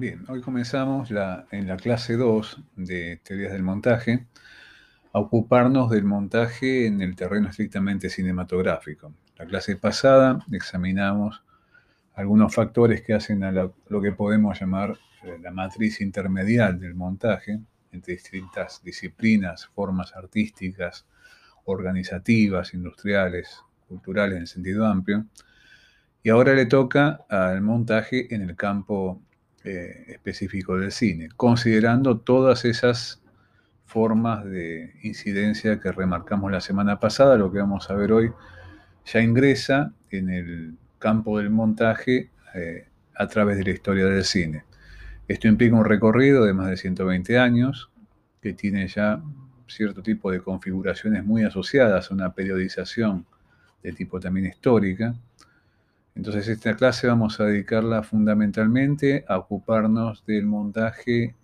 Bien, hoy comenzamos en la clase 2 de teorías del montaje a ocuparnos del montaje en el terreno estrictamente cinematográfico. La clase pasada examinamos algunos factores que hacen a lo, que podemos llamar eh, la matriz intermedial del montaje entre distintas disciplinas, formas artísticas, organizativas, industriales, culturales en sentido amplio. Y ahora le toca al montaje en el campo eh, específico del cine, considerando todas esas formas de incidencia que remarcamos la semana pasada, lo que vamos a ver hoy ya ingresa en el campo del montaje eh, a través de la historia del cine. Esto implica un recorrido de más de 120 años, que tiene ya cierto tipo de configuraciones muy asociadas a una periodización de tipo también histórica, entonces esta clase vamos a dedicarla fundamentalmente a ocuparnos del montaje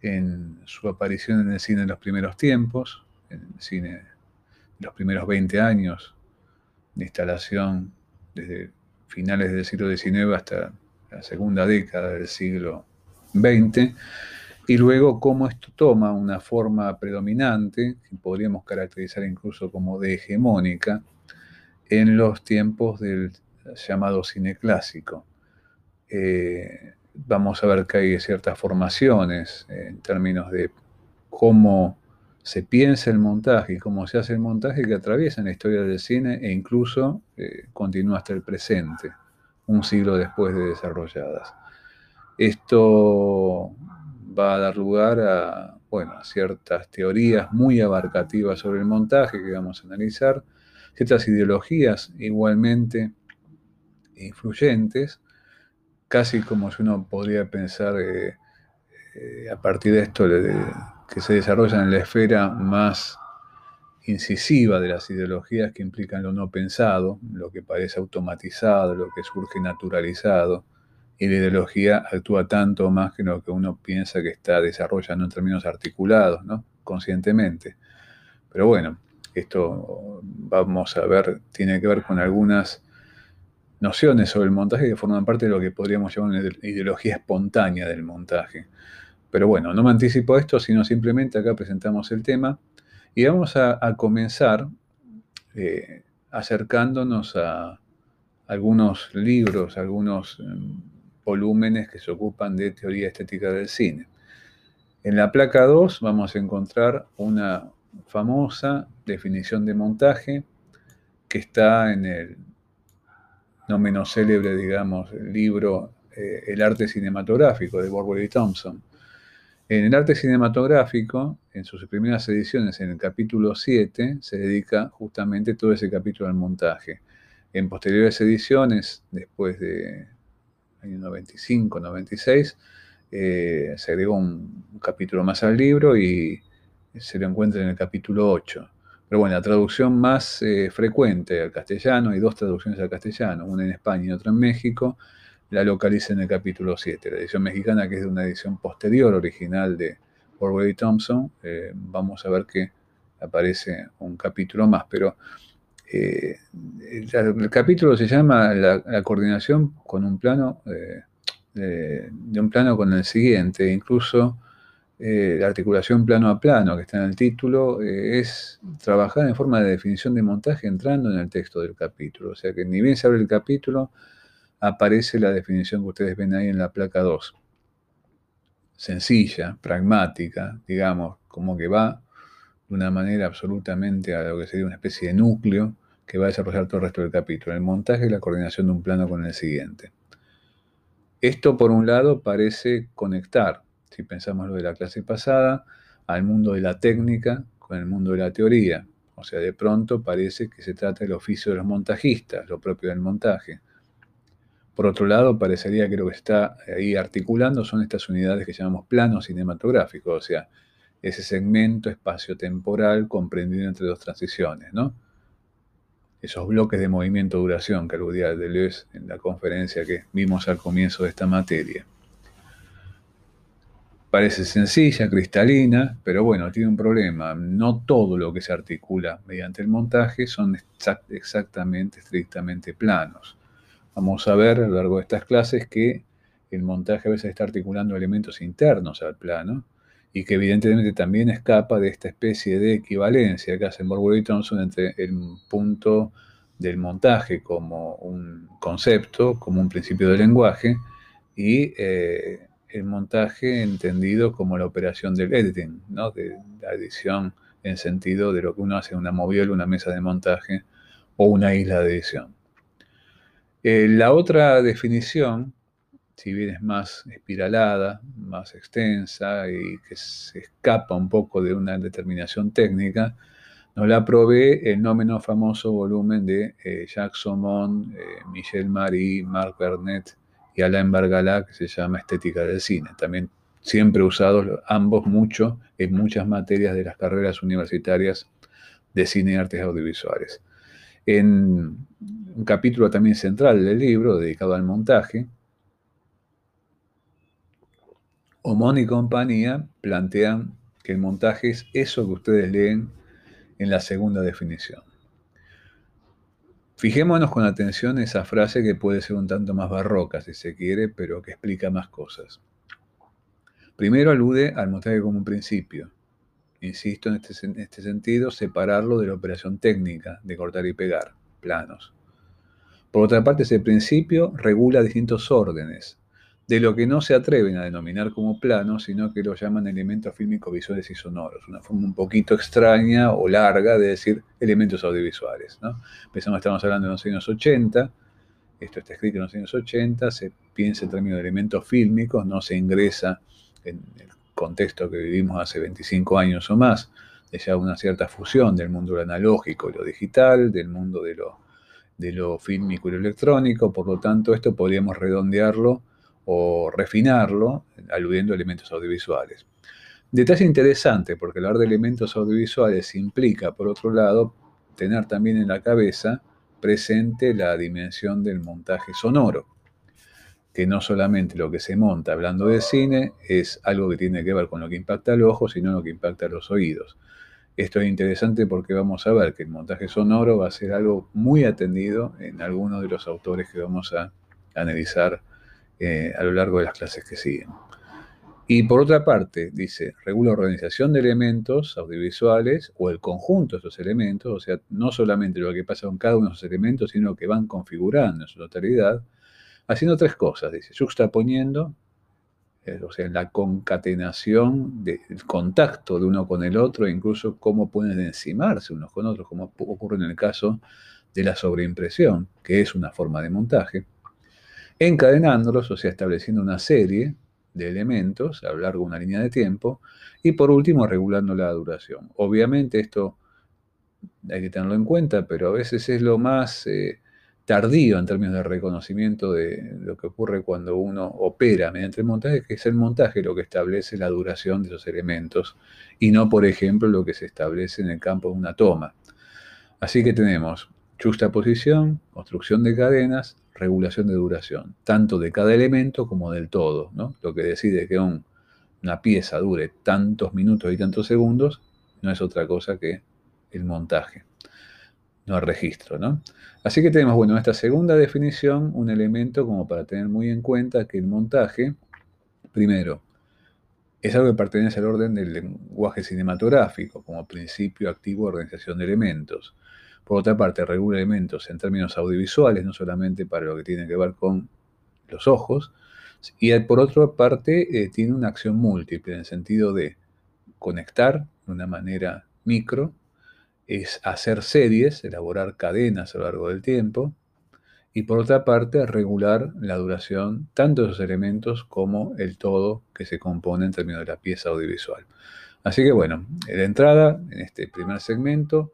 en su aparición en el cine en los primeros tiempos, en el cine en los primeros 20 años de instalación desde finales del siglo XIX hasta la segunda década del siglo XX, y luego cómo esto toma una forma predominante, que podríamos caracterizar incluso como de hegemónica, en los tiempos del llamado cine clásico. Eh, vamos a ver que hay ciertas formaciones en términos de cómo se piensa el montaje y cómo se hace el montaje que atraviesan la historia del cine e incluso eh, continúa hasta el presente, un siglo después de desarrolladas. Esto va a dar lugar a, bueno, a ciertas teorías muy abarcativas sobre el montaje que vamos a analizar, ciertas ideologías igualmente influyentes, casi como si uno podría pensar eh, eh, a partir de esto que se desarrollan en la esfera más incisiva de las ideologías que implican lo no pensado, lo que parece automatizado, lo que surge naturalizado, y la ideología actúa tanto más que lo que uno piensa que está desarrollando en términos articulados, ¿no? conscientemente. Pero bueno, esto vamos a ver, tiene que ver con algunas nociones sobre el montaje que forman parte de lo que podríamos llamar una ideología espontánea del montaje. Pero bueno, no me anticipo esto, sino simplemente acá presentamos el tema y vamos a, comenzar eh, acercándonos a algunos libros, algunos em, volúmenes que se ocupan de teoría estética del cine. En la placa 2 vamos a encontrar una famosa definición de montaje que está en el no menos célebre, digamos, libro eh, El arte cinematográfico de Borbury Thompson. En el arte cinematográfico, en sus primeras ediciones, en el capítulo 7, se dedica justamente todo ese capítulo al montaje. En posteriores ediciones, después de año 95, 96, eh, se agregó un, un, capítulo más al libro y se lo encuentra en el capítulo 8. Pero bueno, la traducción más eh, frecuente al castellano, hay dos traducciones al castellano, una en España y otra en México, la localiza en el capítulo 7. La edición mexicana, que es de una edición posterior, original de Orwell Thompson, eh, vamos a ver que aparece un capítulo más, pero eh, el, capítulo se llama la, coordinación con un plano, de un plano con el siguiente, incluso eh, la articulación plano a plano que está en el título, eh, es trabajar en forma de definición de montaje entrando en el texto del capítulo. O sea que ni bien se abre el capítulo, aparece la definición que ustedes ven ahí en la placa 2. Sencilla, pragmática, digamos, como que va de una manera absolutamente a lo que sería una especie de núcleo que va a desarrollar todo el resto del capítulo. El montaje y la coordinación de un plano con el siguiente. Esto, por un lado, parece conectar si pensamos lo de la clase pasada, al mundo de la técnica con el mundo de la teoría. O sea, de pronto parece que se trata del oficio de los montajistas, lo propio del montaje. Por otro lado, parecería que lo que está ahí articulando son estas unidades que llamamos planos cinematográficos, o sea, ese segmento espacio-temporal comprendido entre dos transiciones, ¿no? Esos bloques de movimiento-duración que aludía Deleuze en la conferencia que vimos al comienzo de esta materia. Parece sencilla, cristalina, pero bueno, tiene un problema. No todo lo que se articula mediante el montaje son exactamente, estrictamente planos. Vamos a ver a lo largo de estas clases que el montaje a veces está articulando elementos internos al plano y que evidentemente también escapa de esta especie de equivalencia que hacen Borwell y Thompson entre el punto del montaje como un concepto, como un principio del lenguaje, y eh, el montaje entendido como la operación del editing, ¿no? de la edición en sentido de lo que uno hace en una moviola, una mesa de montaje o una isla de edición. Eh, la otra definición, si bien es más espiralada, más extensa y que se escapa un poco de una determinación técnica, nos la provee el no menos famoso volumen de eh, Jacques Saumon, eh, Michel Marie, Marc Bernet y Alain Bargala, que se llama Estética del Cine. También siempre usados ambos mucho en muchas materias de las carreras universitarias de cine y artes audiovisuales. En un capítulo también central del libro dedicado al montaje, Omon y compañía plantean que el montaje es eso que ustedes leen en la segunda definición. Fijémonos con atención esa frase que puede ser un tanto más barroca, si se quiere, pero que explica más cosas. Primero alude al montaje como un principio. Insisto en este, en este sentido, separarlo de la operación técnica de cortar y pegar, planos. Por otra parte, ese principio regula distintos órdenes, de lo que no se atreven a denominar como plano, sino que lo llaman elementos fílmicos visuales y sonoros, una forma un poquito extraña o larga de decir elementos audiovisuales. ¿no? Pensamos, estamos hablando de los años 80, esto está escrito en los años 80, se piensa en términos de elementos fílmicos, no se ingresa en el contexto que vivimos hace 25 años o más, de ya una cierta fusión del mundo lo analógico y lo digital, del mundo de lo, de lo fílmico y lo electrónico, por lo tanto esto podríamos redondearlo o refinarlo aludiendo a elementos audiovisuales. Detalle interesante, porque hablar de elementos audiovisuales implica, por otro lado, tener también en la cabeza presente la dimensión del montaje sonoro, que no solamente lo que se monta hablando de cine es algo que tiene que ver con lo que impacta al ojo, sino lo que impacta a los oídos. Esto es interesante porque vamos a ver que el montaje sonoro va a ser algo muy atendido en algunos de los autores que vamos a analizar eh, a lo largo de las clases que siguen. Y por otra parte, dice, regula la organización de elementos audiovisuales o el conjunto de esos elementos, o sea, no solamente lo que pasa con cada uno de esos elementos, sino que van configurando en su totalidad, haciendo tres cosas, dice, juxtaponiendo, eh, o sea, la concatenación del contacto de uno con el otro, incluso cómo pueden encimarse unos con otros, como ocurre en el caso de la sobreimpresión, que es una forma de montaje encadenándolos, o sea, estableciendo una serie de elementos a lo largo de una línea de tiempo, y por último, regulando la duración. Obviamente esto hay que tenerlo en cuenta, pero a veces es lo más eh, tardío en términos de reconocimiento de lo que ocurre cuando uno opera mediante el montaje, que es el montaje lo que establece la duración de esos elementos, y no, por ejemplo, lo que se establece en el campo de una toma. Así que tenemos juxtaposición, construcción de cadenas, regulación de duración, tanto de cada elemento como del todo. ¿no? Lo que decide que una pieza dure tantos minutos y tantos segundos no es otra cosa que el montaje, no el registro. ¿no? Así que tenemos, bueno, en esta segunda definición, un elemento como para tener muy en cuenta que el montaje, primero, es algo que pertenece al orden del lenguaje cinematográfico, como principio activo de organización de elementos. Por otra parte, regula elementos en términos audiovisuales, no solamente para lo que tiene que ver con los ojos, y por otra parte eh, tiene una acción múltiple en el sentido de conectar de una manera micro, es hacer series, elaborar cadenas a lo largo del tiempo, y por otra parte regular la duración tanto de esos elementos como el todo que se compone en términos de la pieza audiovisual. Así que bueno, de entrada, en este primer segmento,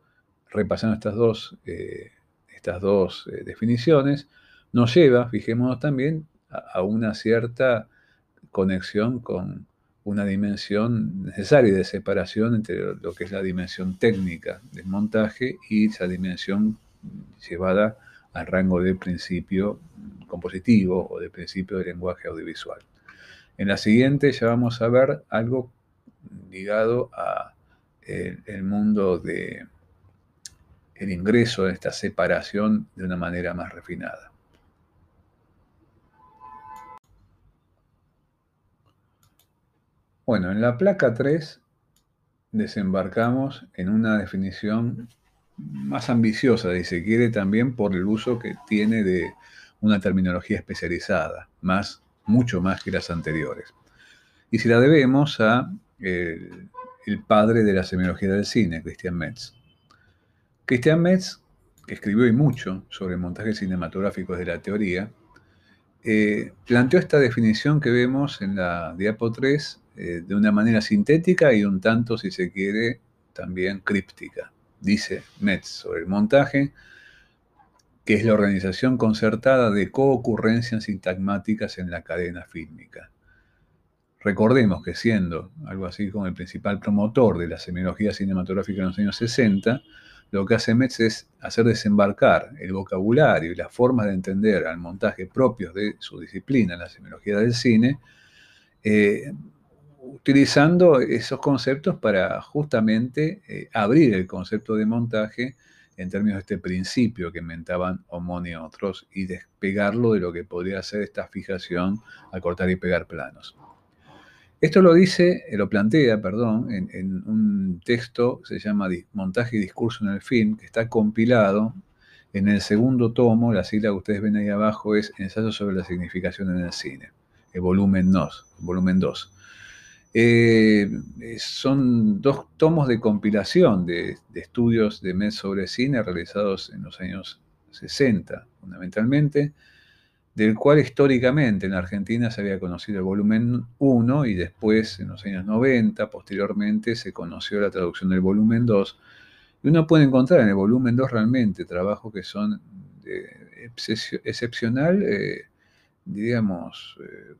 repasando estas dos, eh, estas dos eh, definiciones, nos lleva, fijémonos también, a, una cierta conexión con una dimensión necesaria de separación entre lo que es la dimensión técnica del montaje y esa dimensión llevada al rango de principio compositivo o de principio de lenguaje audiovisual. En la siguiente ya vamos a ver algo ligado a el mundo de, el ingreso de esta separación de una manera más refinada. Bueno, en la placa 3 desembarcamos en una definición más ambiciosa, si se quiere, también por el uso que tiene de una terminología especializada, más, mucho más que las anteriores. Y si la debemos a eh, el padre de la semiología del cine, Christian Metz. Christian Metz, que escribió y mucho sobre montajes cinematográficos de la teoría, eh, planteó esta definición que vemos en la diapo 3 eh, de una manera sintética y un tanto, si se quiere, también críptica. Dice Metz sobre el montaje, que es la organización concertada de coocurrencias sintagmáticas en la cadena fílmica. Recordemos que siendo algo así como el principal promotor de la semiología cinematográfica en los años 60, lo que hace Metz es hacer desembarcar el vocabulario y las formas de entender al montaje propios de su disciplina, la semiología del cine, eh, utilizando esos conceptos para justamente eh, abrir el concepto de montaje en términos de este principio que inventaban Omón y otros y despegarlo de lo que podría ser esta fijación a cortar y pegar planos. Esto lo dice, eh, lo plantea, perdón, en, un texto que se llama Montaje y Discurso en el Film, que está compilado en el segundo tomo, la sigla que ustedes ven ahí abajo es Ensayo sobre la significación en el cine, el volumen 2. Volumen 2. Eh, son dos tomos de compilación de, de estudios de MES sobre cine realizados en los años 60, fundamentalmente, del cual históricamente en Argentina se había conocido el volumen 1 y después, en los años 90, posteriormente, se conoció la traducción del volumen 2. Y uno puede encontrar en el volumen 2 realmente trabajos que son de excepcional, eh, digamos, eh,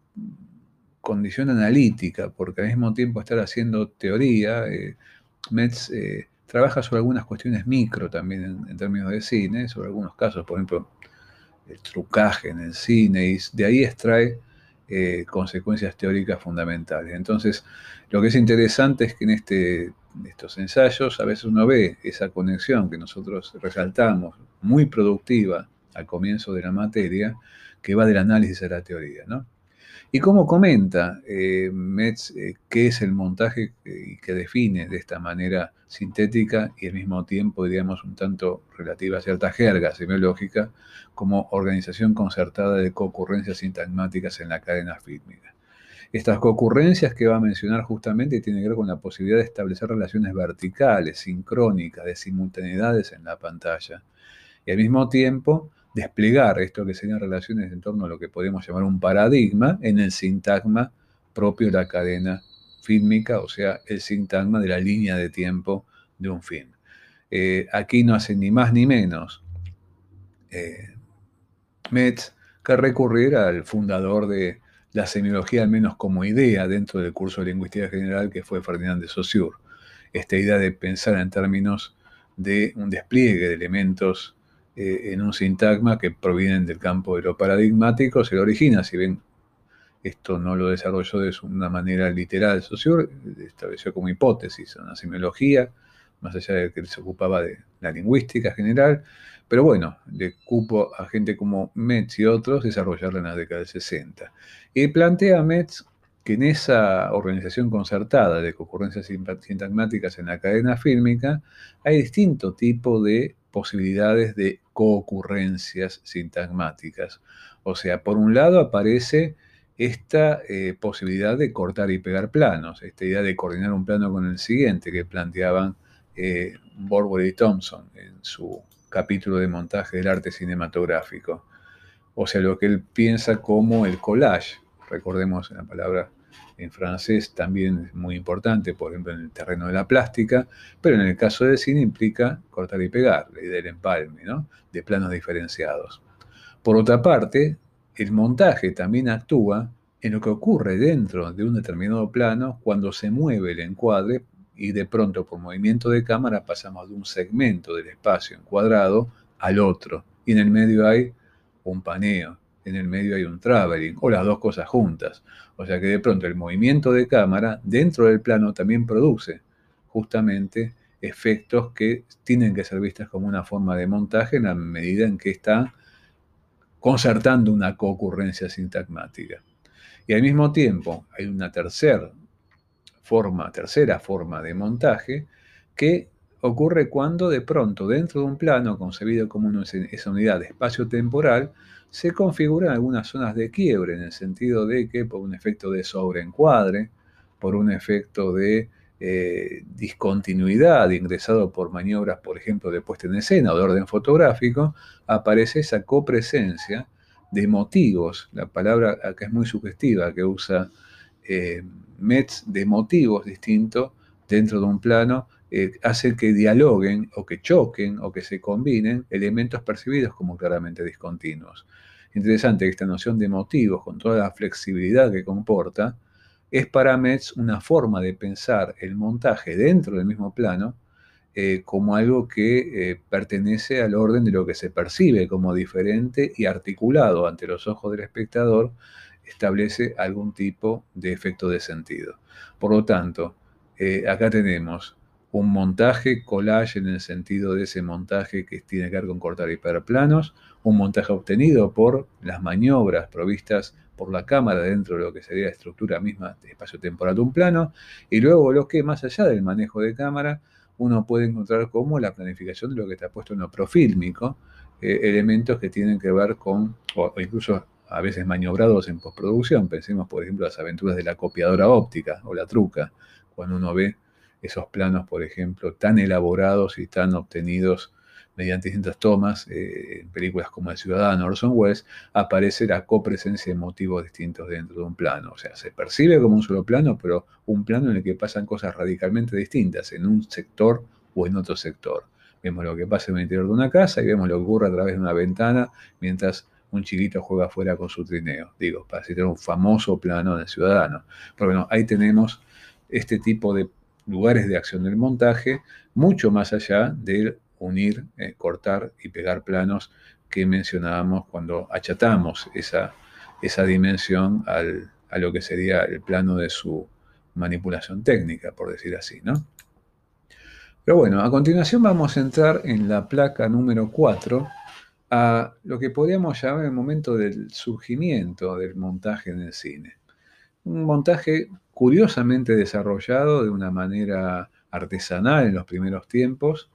condición analítica, porque al mismo tiempo estar haciendo teoría, eh, Metz trabaja sobre algunas cuestiones micro también en, en términos de cine, sobre algunos casos, por ejemplo, el trucaje en el cine, y de ahí extrae eh, consecuencias teóricas fundamentales. Entonces, lo que es interesante es que en este, estos ensayos a veces uno ve esa conexión que nosotros resaltamos, muy productiva al comienzo de la materia, que va del análisis a la teoría. ¿no? Y cómo comenta eh, Metz eh, qué es el montaje y que define de esta manera sintética y al mismo tiempo, diríamos, un tanto relativa a cierta jerga semiológica, como organización concertada de concurrencias sintagmáticas en la cadena fílmica. Estas concurrencias que va a mencionar justamente tienen que ver con la posibilidad de establecer relaciones verticales, sincrónicas, de simultaneidades en la pantalla. Y al mismo tiempo, desplegar esto que serían relaciones en torno a lo que podemos llamar un paradigma en el sintagma propio de la cadena fílmica, o sea, el sintagma de la línea de tiempo de un film. Eh, aquí no hace ni más ni menos eh, Metz que recurrir al fundador de la semiología, al menos como idea dentro del curso de lingüística general, que fue Ferdinand de Saussure. Esta idea de pensar en términos de un despliegue de elementos eh, en un sintagma que provienen del campo de lo paradigmático, se lo origina, si bien esto no lo desarrolló de una manera literal, Saussure estableció como hipótesis una semiología, más allá de que se ocupaba de la lingüística general, pero bueno, le cupo a gente como Metz y otros desarrollarla en la década del 60. Y plantea Metz que en esa organización concertada de concurrencias sintagmáticas en la cadena fílmica hay distinto tipo de posibilidades de coocurrencias sintagmáticas. O sea, por un lado aparece esta eh, posibilidad de cortar y pegar planos, esta idea de coordinar un plano con el siguiente que planteaban eh, y Thompson en su capítulo de montaje del arte cinematográfico. O sea, lo que él piensa como el collage. Recordemos la palabra en francés también es muy importante, por ejemplo, en el terreno de la plástica, pero en el caso del cine implica cortar y pegar, la idea del empalme, ¿no? de planos diferenciados. Por otra parte, el montaje también actúa en lo que ocurre dentro de un determinado plano cuando se mueve el encuadre y de pronto por movimiento de cámara pasamos de un segmento del espacio encuadrado al otro y en el medio hay un paneo en el medio hay un traveling, o las dos cosas juntas. O sea que de pronto el movimiento de cámara dentro del plano también produce justamente efectos que tienen que ser vistas como una forma de montaje en la medida en que está concertando una concurrencia sintagmática. Y al mismo tiempo hay una tercera forma, tercera forma de montaje, que ocurre cuando de pronto dentro de un plano concebido como esa unidad de espacio temporal, se configuran algunas zonas de quiebre, en el sentido de que por un efecto de sobreencuadre, por un efecto de eh, discontinuidad ingresado por maniobras, por ejemplo, de puesta en escena o de orden fotográfico, aparece esa copresencia de motivos. La palabra acá es muy sugestiva que usa eh, Metz de motivos distintos dentro de un plano eh, hace que dialoguen o que choquen o que se combinen elementos percibidos como claramente discontinuos. Interesante que esta noción de motivos, con toda la flexibilidad que comporta, es para Metz una forma de pensar el montaje dentro del mismo plano eh, como algo que eh, pertenece al orden de lo que se percibe como diferente y articulado ante los ojos del espectador, establece algún tipo de efecto de sentido. Por lo tanto, acá tenemos un montaje, collage en el sentido de ese montaje que tiene que ver con cortar hiperplanos, un montaje obtenido por las maniobras provistas por la cámara dentro de lo que sería la estructura misma de espacio temporal de un plano, y luego lo que más allá del manejo de cámara, uno puede encontrar como la planificación de lo que está puesto en lo profílmico, eh, elementos que tienen que ver con, o incluso a veces maniobrados en postproducción, pensemos por ejemplo las aventuras de la copiadora óptica o la truca, cuando uno ve esos planos, por ejemplo, tan elaborados y tan obtenidos mediante distintas tomas, eh, en películas como El Ciudadano, Orson Welles, aparece la copresencia de motivos distintos dentro de un plano. O sea, se percibe como un solo plano, pero un plano en el que pasan cosas radicalmente distintas en un sector o en otro sector. Vemos lo que pasa en el interior de una casa y vemos lo que ocurre a través de una ventana mientras un chiquito juega afuera con su trineo. Digo, para citar un famoso plano del Ciudadano. Pero bueno, ahí tenemos este tipo de lugares de acción del montaje, mucho más allá de unir, eh, cortar y pegar planos que mencionábamos cuando achatamos esa, esa dimensión a lo que sería el plano de su manipulación técnica, por decir así, ¿no? Pero bueno, a continuación vamos a entrar en la placa número 4 a lo que podríamos llamar el momento del surgimiento del montaje en el cine. Un montaje curiosamente desarrollado de una manera artesanal en los primeros tiempos,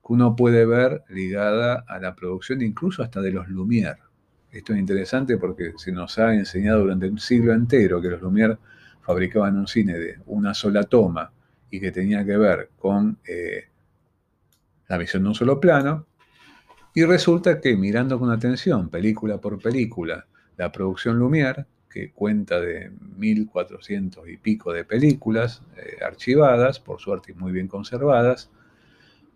que uno puede ver ligada a la producción incluso hasta de los Lumière. Esto es interesante porque se nos ha enseñado durante un siglo entero que los Lumière fabricaban un cine de una sola toma y que tenía que ver con eh, la visión de un solo plano. Y resulta que mirando con atención, película por película, la producción Lumière, que cuenta de 1400 y pico de películas eh, archivadas, por suerte muy bien conservadas,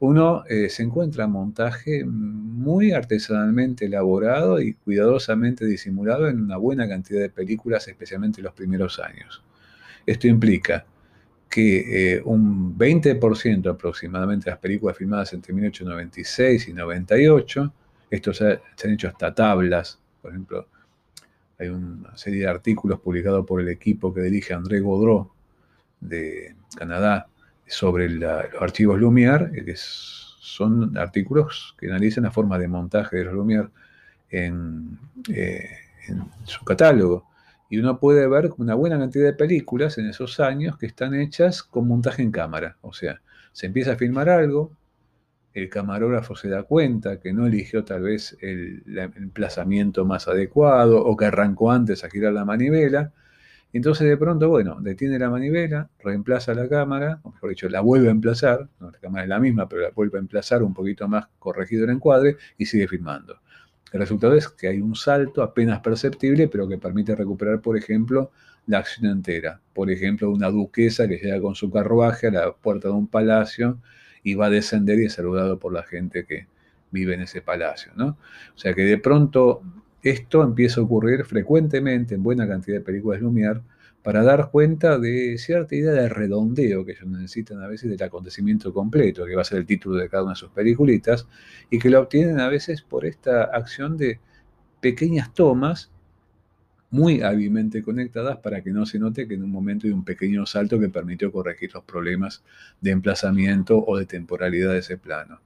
uno eh, se encuentra montaje muy artesanalmente elaborado y cuidadosamente disimulado en una buena cantidad de películas, especialmente en los primeros años. Esto implica que eh, un 20% aproximadamente de las películas filmadas entre 1896 y 98, estos se han hecho hasta tablas, por ejemplo, hay una serie de artículos publicados por el equipo que dirige André Gaudreau de Canadá sobre los archivos Lumière, que son artículos que analizan la forma de montaje de los Lumière en, eh, en su catálogo. Y uno puede ver una buena cantidad de películas en esos años que están hechas con montaje en cámara. O sea, se empieza a filmar algo, el camarógrafo se da cuenta que no eligió tal vez el, emplazamiento más adecuado o que arrancó antes a girar la manivela. Entonces de pronto, bueno, detiene la manivela, reemplaza la cámara, o mejor dicho, la vuelve a emplazar, la cámara es la misma, pero la vuelve a emplazar un poquito más corregido el encuadre y sigue filmando. El resultado es que hay un salto apenas perceptible, pero que permite recuperar, por ejemplo, la acción entera. Por ejemplo, una duquesa que llega con su carruaje a la puerta de un palacio y va a descender y es saludado por la gente que vive en ese palacio. ¿no? O sea que de pronto esto empieza a ocurrir frecuentemente en buena cantidad de películas Lumière para dar cuenta de cierta idea de redondeo que ellos necesitan a veces del acontecimiento completo, que va a ser el título de cada una de sus peliculitas, y que lo obtienen a veces por esta acción de pequeñas tomas muy hábilmente conectadas para que no se note que en un momento hay un pequeño salto que permitió corregir los problemas de emplazamiento o de temporalidad de ese plano.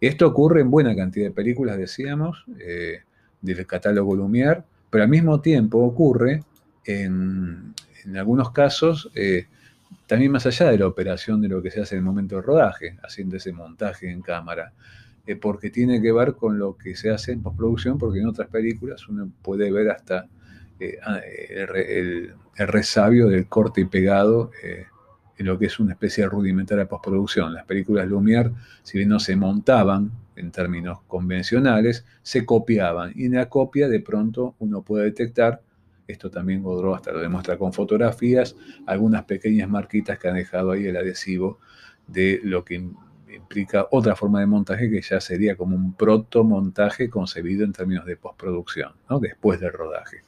Esto ocurre en buena cantidad de películas, decíamos, eh, del catálogo Lumière, pero al mismo tiempo ocurre en, algunos casos eh, también más allá de la operación de lo que se hace en el momento del rodaje, haciendo ese montaje en cámara, eh, porque tiene que ver con lo que se hace en postproducción, porque en otras películas uno puede ver hasta eh, ah, el, resabio del corte y pegado eh, en lo que es una especie de rudimentaria postproducción. Las películas Lumière, si bien no se montaban en términos convencionales, se copiaban y en la copia de pronto uno puede detectar esto también Godreau hasta lo demuestra con fotografías, algunas pequeñas marquitas que han dejado ahí el adhesivo de lo que implica otra forma de montaje que ya sería como un protomontaje concebido en términos de postproducción, ¿no? después del rodaje.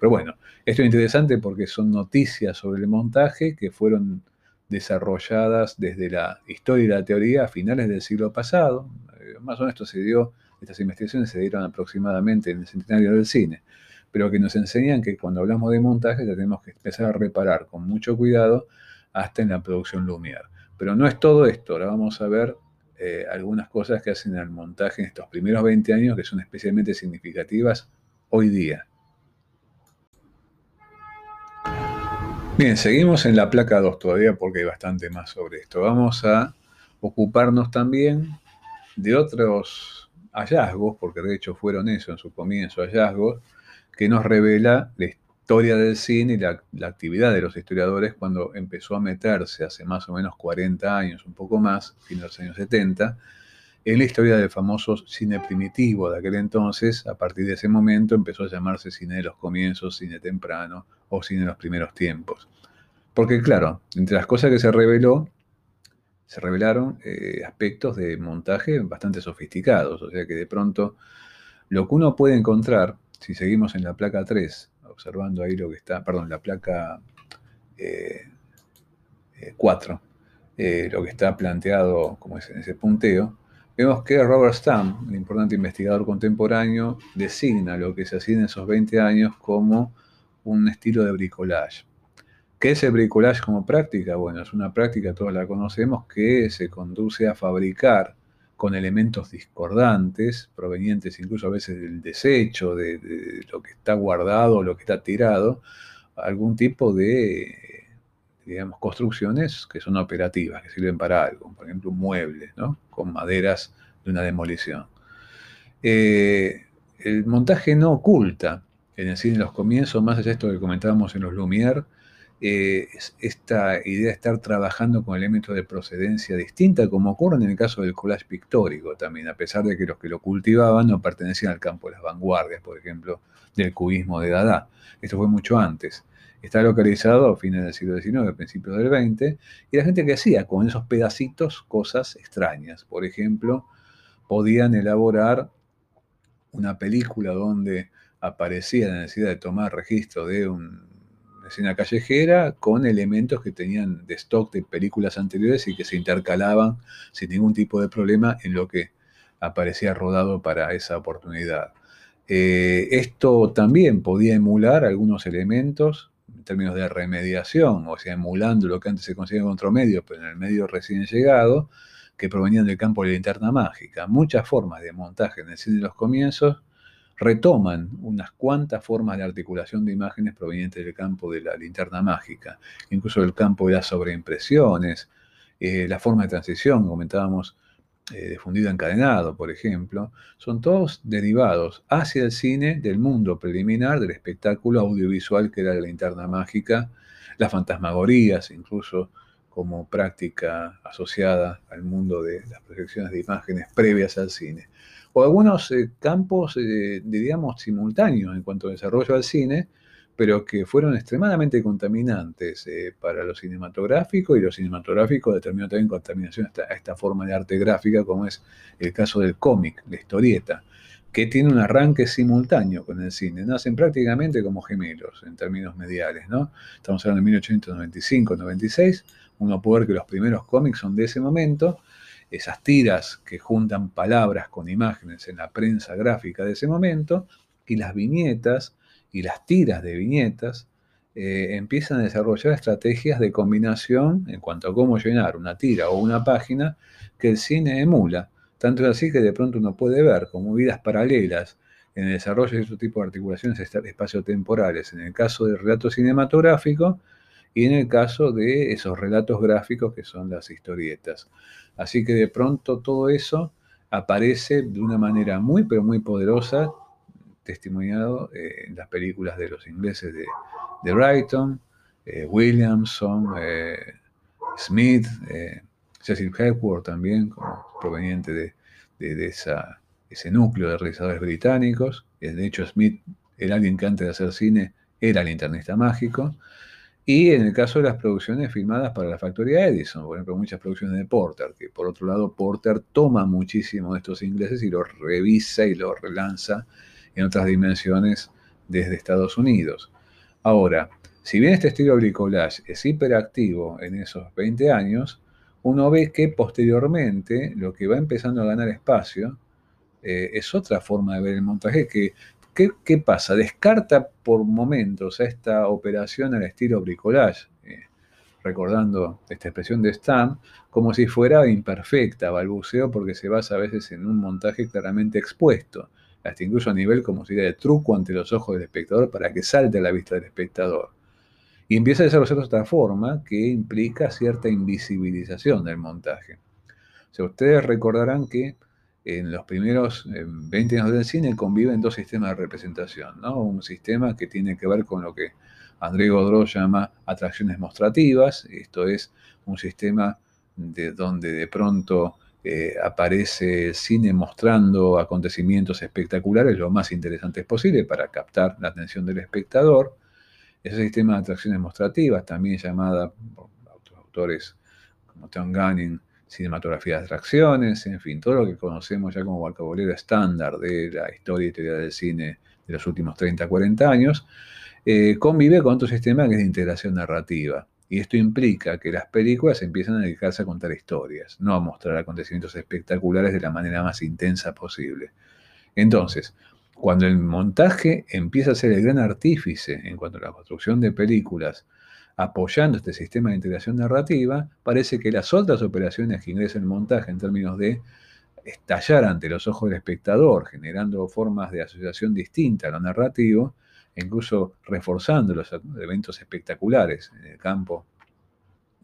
Pero bueno, esto es interesante porque son noticias sobre el montaje que fueron desarrolladas desde la historia y la teoría a finales del siglo pasado. Eh, más o menos se dio, estas investigaciones se dieron aproximadamente en el centenario del cine pero que nos enseñan que cuando hablamos de montaje tenemos que empezar a reparar con mucho cuidado hasta en la producción Lumière. Pero no es todo esto, ahora vamos a ver eh, algunas cosas que hacen al montaje en estos primeros 20 años que son especialmente significativas hoy día. Bien, seguimos en la placa 2 todavía porque hay bastante más sobre esto. Vamos a ocuparnos también de otros hallazgos, porque de hecho fueron eso en su comienzo, hallazgos, que nos revela la historia del cine y la, actividad de los historiadores cuando empezó a meterse hace más o menos 40 años, un poco más, fin de los años 70, en la historia del famoso cine primitivo de aquel entonces. A partir de ese momento empezó a llamarse cine de los comienzos, cine temprano o cine de los primeros tiempos. Porque claro, entre las cosas que se reveló, se revelaron eh, aspectos de montaje bastante sofisticados. O sea que de pronto lo que uno puede encontrar si seguimos en la placa 3, observando ahí lo que está, perdón, la placa 4, eh, eh, lo que está planteado como es en ese punteo, vemos que Robert Stam, un importante investigador contemporáneo, designa lo que se hacía en esos 20 años como un estilo de bricolage. ¿Qué es el bricolage como práctica? Bueno, es una práctica, todos la conocemos, que se conduce a fabricar con elementos discordantes, provenientes incluso a veces del desecho, de, lo que está guardado, lo que está tirado, algún tipo de, digamos, construcciones que son operativas, que sirven para algo, por ejemplo, un mueble, ¿no? con maderas de una demolición. Eh, el montaje no oculta, en decir, en los comienzos, más allá de esto que comentábamos en los Lumière, eh, esta idea de estar trabajando con elementos de procedencia distinta, como ocurre en el caso del collage pictórico también, a pesar de que los que lo cultivaban no pertenecían al campo de las vanguardias, por ejemplo, del cubismo de Dada. Esto fue mucho antes. Está localizado a fines del siglo XIX, principios del XX, y la gente que hacía con esos pedacitos cosas extrañas. Por ejemplo, podían elaborar una película donde aparecía la necesidad de tomar registro de un escena callejera con elementos que tenían de stock de películas anteriores y que se intercalaban sin ningún tipo de problema en lo que aparecía rodado para esa oportunidad. Eh, esto también podía emular algunos elementos en términos de remediación, o sea, emulando lo que antes se conocía con otro medio, pero en el medio recién llegado, que provenían del campo de la linterna mágica. Muchas formas de montaje en el cine de los comienzos retoman unas cuantas formas de articulación de imágenes provenientes del campo de la linterna mágica, incluso del campo de las sobreimpresiones, eh, la forma de transición, comentábamos, de fundido encadenado, por ejemplo, son todos derivados hacia el cine del mundo preliminar del espectáculo audiovisual que era la linterna mágica, las fantasmagorías, incluso como práctica asociada al mundo de las proyecciones de imágenes previas al cine. O algunos eh, campos, eh, diríamos, simultáneos en cuanto a desarrollo al cine, pero que fueron extremadamente contaminantes eh, para lo cinematográfico y lo cinematográfico determinó también contaminación a esta, forma de arte gráfica, como es el caso del cómic, la historieta, que tiene un arranque simultáneo con el cine. Nacen prácticamente como gemelos en términos mediales. Estamos hablando de 1895-96. Uno puede ver que los primeros cómics son de ese momento esas tiras que juntan palabras con imágenes en la prensa gráfica de ese momento, y las viñetas y las tiras de viñetas eh, empiezan a desarrollar estrategias de combinación en cuanto a cómo llenar una tira o una página que el cine emula. Tanto es así que de pronto uno puede ver como vidas paralelas en el desarrollo de este tipo de articulaciones espaciotemporales. En el caso del relato cinematográfico, y en el caso de esos relatos gráficos que son las historietas. Así que de pronto todo eso aparece de una manera muy, pero muy poderosa, testimoniado eh, en las películas de los ingleses de, de Brighton, eh, Williamson, eh, Smith, Cecil Hepworth también, proveniente de, de, esa, ese núcleo de realizadores británicos. De hecho, Smith era alguien que antes de hacer cine era el internista mágico. Y en el caso de las producciones filmadas para la factoría Edison, por ejemplo, muchas producciones de Porter, que por otro lado Porter toma muchísimo de estos ingleses y los revisa y los relanza en otras dimensiones desde Estados Unidos. Ahora, si bien este estilo bricolage es hiperactivo en esos 20 años, uno ve que posteriormente lo que va empezando a ganar espacio eh, es otra forma de ver el montaje que ¿Qué, pasa? Descarta por momentos esta operación al estilo bricolage, eh, recordando esta expresión de Stam, como si fuera imperfecta, balbuceo, porque se basa a veces en un montaje claramente expuesto, hasta incluso a nivel como si de truco ante los ojos del espectador para que salte a la vista del espectador. Y empieza a desarrollarse de otra forma que implica cierta invisibilización del montaje. O ustedes recordarán que en los primeros 20 años del cine conviven dos sistemas de representación, ¿no? Un sistema que tiene que ver con lo que André Godreau llama atracciones mostrativas, esto es un sistema de donde de pronto eh, aparece cine mostrando acontecimientos espectaculares lo más interesantes posible para captar la atención del espectador. Ese sistema de atracciones mostrativas, también llamada por autores como Tom Gunning, cinematografía de atracciones, en fin, todo lo que conocemos ya como vocabulario estándar de la historia y teoría del cine de los últimos 30, 40 años, eh, convive con otro sistema que es de integración narrativa. Y esto implica que las películas empiezan a dedicarse a contar historias, no a mostrar acontecimientos espectaculares de la manera más intensa posible. Entonces, cuando el montaje empieza a ser el gran artífice en cuanto a la construcción de películas, apoyando este sistema de integración narrativa, parece que las otras operaciones que ingresa el montaje en términos de estallar ante los ojos del espectador, generando formas de asociación distinta a lo narrativo, incluso reforzando los eventos espectaculares en el campo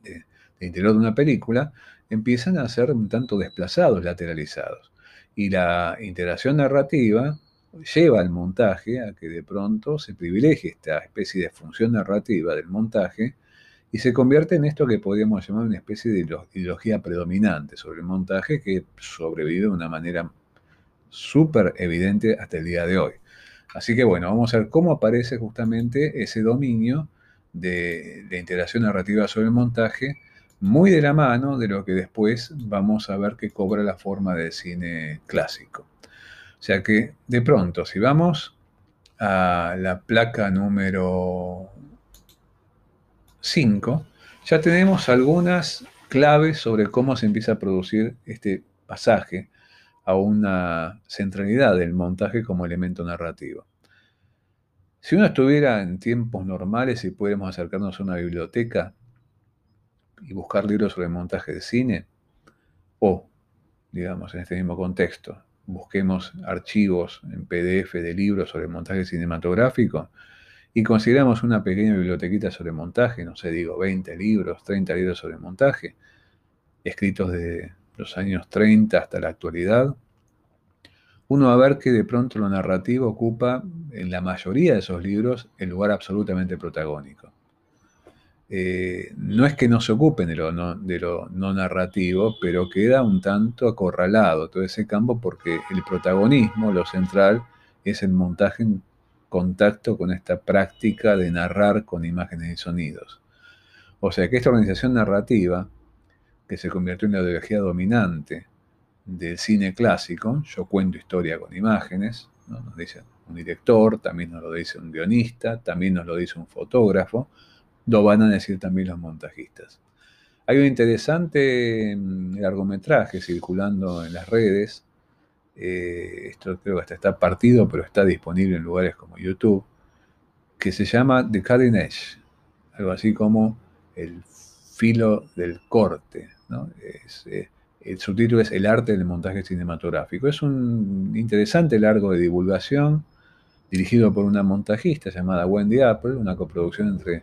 de, interior de una película, empiezan a ser un tanto desplazados, lateralizados. Y la integración narrativa lleva al montaje a que de pronto se privilegie esta especie de función narrativa del montaje y se convierte en esto que podríamos llamar una especie de ideología predominante sobre el montaje que sobrevive de una manera súper evidente hasta el día de hoy. Así que bueno, vamos a ver cómo aparece justamente ese dominio de, de integración narrativa sobre el montaje, muy de la mano de lo que después vamos a ver que cobra la forma del cine clásico. O sea que de pronto, si vamos a la placa número 5, ya tenemos algunas claves sobre cómo se empieza a producir este pasaje a una centralidad del montaje como elemento narrativo. Si uno estuviera en tiempos normales y pudiéramos acercarnos a una biblioteca y buscar libros sobre montaje de cine, o, digamos, en este mismo contexto, busquemos archivos en PDF de libros sobre montaje cinematográfico y consideramos una pequeña bibliotequita sobre montaje, no sé, digo 20 libros, 30 libros sobre montaje, escritos de los años 30 hasta la actualidad, uno va a ver que de pronto lo narrativo ocupa en la mayoría de esos libros el lugar absolutamente protagónico. Eh, no es que no se ocupen de lo no, narrativo, pero queda un tanto acorralado todo ese campo porque el protagonismo, lo central, es el montaje en contacto con esta práctica de narrar con imágenes y sonidos. O sea que esta organización narrativa, que se convirtió en la ideología dominante del cine clásico, yo cuento historia con imágenes, nos dice un director, también nos lo dice un guionista, también nos lo dice un fotógrafo, lo van a decir también los montajistas. Hay un interesante mm, largometraje circulando en las redes. Eh, esto creo que hasta está partido, pero está disponible en lugares como YouTube, que se llama The Cutting Edge, algo así como el filo del corte. Eh, el subtítulo es El arte del montaje cinematográfico. Es un interesante largo de divulgación dirigido por una montajista llamada Wendy Apple, una coproducción entre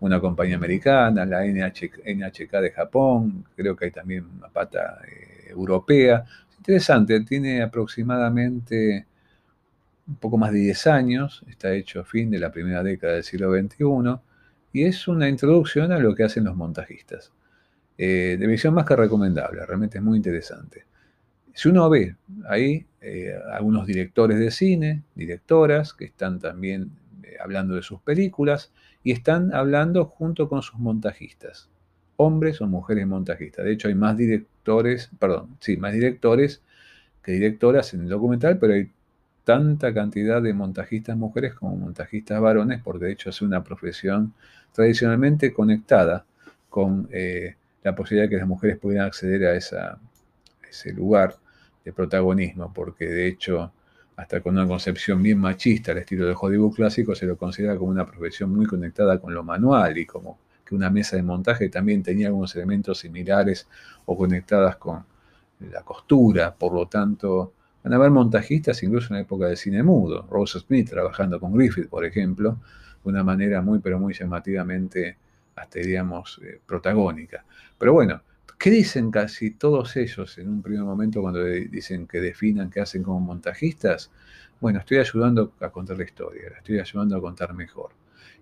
una compañía americana, la NHK de Japón, creo que hay también una pata eh, europea. Interesante, tiene aproximadamente un poco más de 10 años, está hecho a fin de la primera década del siglo XXI, y es una introducción a lo que hacen los montajistas. Eh, de visión más que recomendable, realmente es muy interesante. Si uno ve ahí eh, algunos directores de cine, directoras, que están también eh, hablando de sus películas y están hablando junto con sus montajistas, hombres o mujeres montajistas. De hecho, hay más directores, perdón, sí, más directores que directoras en el documental, pero hay tanta cantidad de montajistas mujeres como montajistas varones, porque de hecho es una profesión tradicionalmente conectada con eh, la posibilidad de que las mujeres pudieran acceder a, ese lugar de protagonismo, porque de hecho, hasta con una concepción bien machista al estilo del Hollywood clásico, se lo considera como una profesión muy conectada con lo manual y como que una mesa de montaje también tenía algunos elementos similares o conectadas con la costura, por lo tanto, Van a haber montajistas incluso en la época del cine mudo. Rose Smith trabajando con Griffith, por ejemplo, de una manera muy, pero muy llamativamente, hasta diríamos, eh, protagónica. Pero bueno, ¿qué dicen casi todos ellos en un primer momento cuando dicen que definan qué hacen como montajistas? Bueno, estoy ayudando a contar la historia, la estoy ayudando a contar mejor.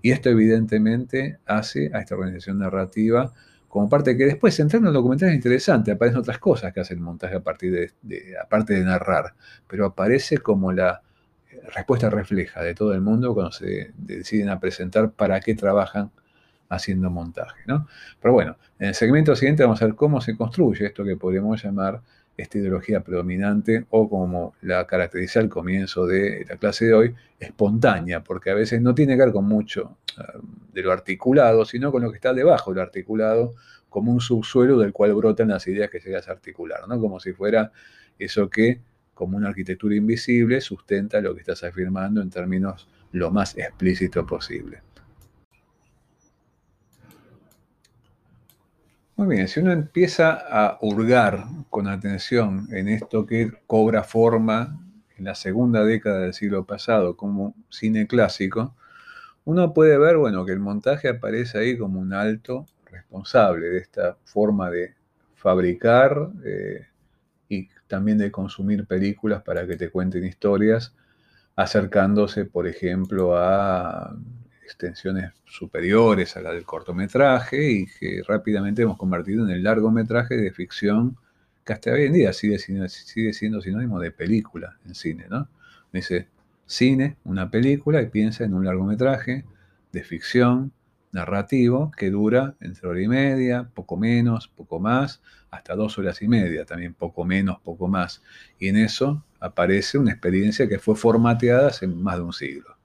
Y esto evidentemente hace a esta organización narrativa como parte que después entrando en el documental es interesante, aparecen otras cosas que hace el montaje a partir de, aparte de narrar, pero aparece como la respuesta refleja de todo el mundo cuando se deciden a presentar para qué trabajan haciendo montaje. ¿no? Pero bueno, en el segmento siguiente vamos a ver cómo se construye esto que podríamos llamar esta ideología predominante o como la caracteriza al comienzo de la clase de hoy, espontánea, porque a veces no tiene que ver con mucho de lo articulado, sino con lo que está debajo de lo articulado, como un subsuelo del cual brotan las ideas que llegas a articular, ¿no? Como si fuera eso que, como una arquitectura invisible, sustenta lo que estás afirmando en términos lo más explícito posible. Muy bien, si uno empieza a hurgar con atención en esto que cobra forma en la segunda década del siglo pasado como cine clásico, uno puede ver, bueno, que el montaje aparece ahí como un alto responsable de esta forma de fabricar eh, y también de consumir películas para que te cuenten historias, acercándose, por ejemplo, a extensiones superiores a la del cortometraje y que rápidamente hemos convertido en el largometraje de ficción que hasta hoy en día sigue siendo, sigue siendo sinónimo de película en cine, ¿no? Dice, cine, una película, y piensa en un largometraje de ficción narrativo que dura entre hora y media, poco menos, poco más, hasta dos horas y media, también poco menos, poco más. Y en eso aparece una experiencia que fue formateada hace más de un siglo.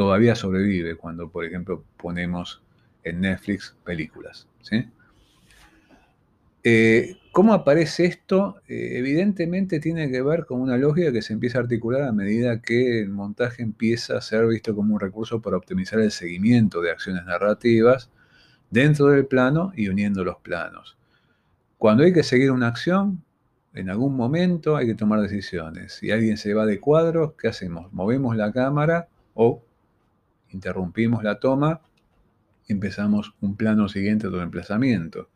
Todavía sobrevive cuando, por ejemplo, ponemos en Netflix películas. Eh, ¿Cómo aparece esto? Eh, evidentemente tiene que ver con una lógica que se empieza a articular a medida que el montaje empieza a ser visto como un recurso para optimizar el seguimiento de acciones narrativas dentro del plano y uniendo los planos. Cuando hay que seguir una acción, en algún momento hay que tomar decisiones. Si alguien se va de cuadro, ¿qué hacemos? Movemos la cámara o interrumpimos la toma empezamos un plano siguiente de emplazamiento.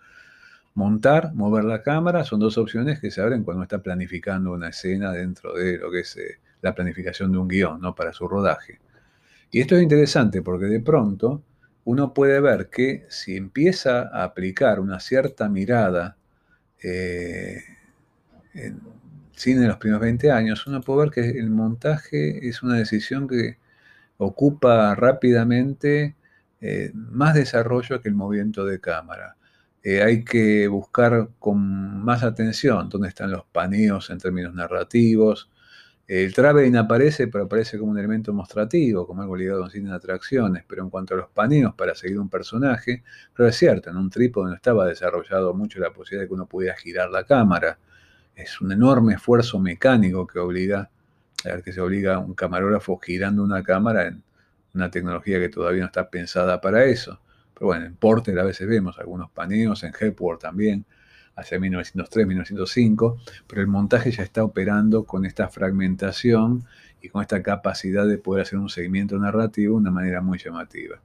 Montar, mover la cámara son dos opciones que se abren cuando está planificando una escena dentro de lo que es eh, la planificación de un guion, ¿no? Para su rodaje. Y esto es interesante porque de pronto uno puede ver que si empieza a aplicar una cierta mirada eh, en cine de los primeros 20 años, uno puede ver que el montaje es una decisión que ocupa rápidamente eh, más desarrollo que el movimiento de cámara. Eh, hay que buscar con más atención dónde están los paneos en términos narrativos. El traveling aparece, pero aparece como un elemento mostrativo, como algo ligado a un cine de atracciones, pero en cuanto a los paneos para seguir un personaje, pero es cierto, en un trípode no estaba desarrollado mucho la posibilidad de que uno pudiera girar la cámara. Es un enorme esfuerzo mecánico que obliga, a que se obliga un camarógrafo girando una cámara en una tecnología que todavía no está pensada para eso. Pero bueno, en Porter a veces vemos algunos paneos, en Hepworth también, hacia 1903, 1905, pero el montaje ya está operando con esta fragmentación y con esta capacidad de poder hacer un seguimiento narrativo de una manera muy llamativa.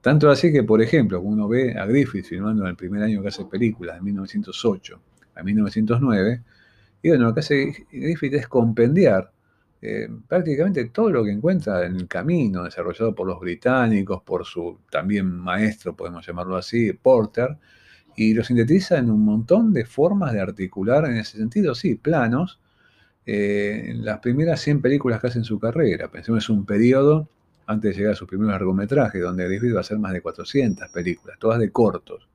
Tanto así que, por ejemplo, uno ve a Griffith filmando en el primer año que hace películas, de 1908 a 1909, y bueno, lo que hace Griffith es compendiar eh, prácticamente todo lo que encuentra en el camino, desarrollado por los británicos, por su también maestro, podemos llamarlo así, Porter, y lo sintetiza en un montón de formas de articular en ese sentido, sí, planos, eh, en las primeras 100 películas que hace en su carrera. Pensemos, un periodo antes de llegar a sus primeros largometrajes, donde Griffith va a hacer más de 400 películas, todas de cortos,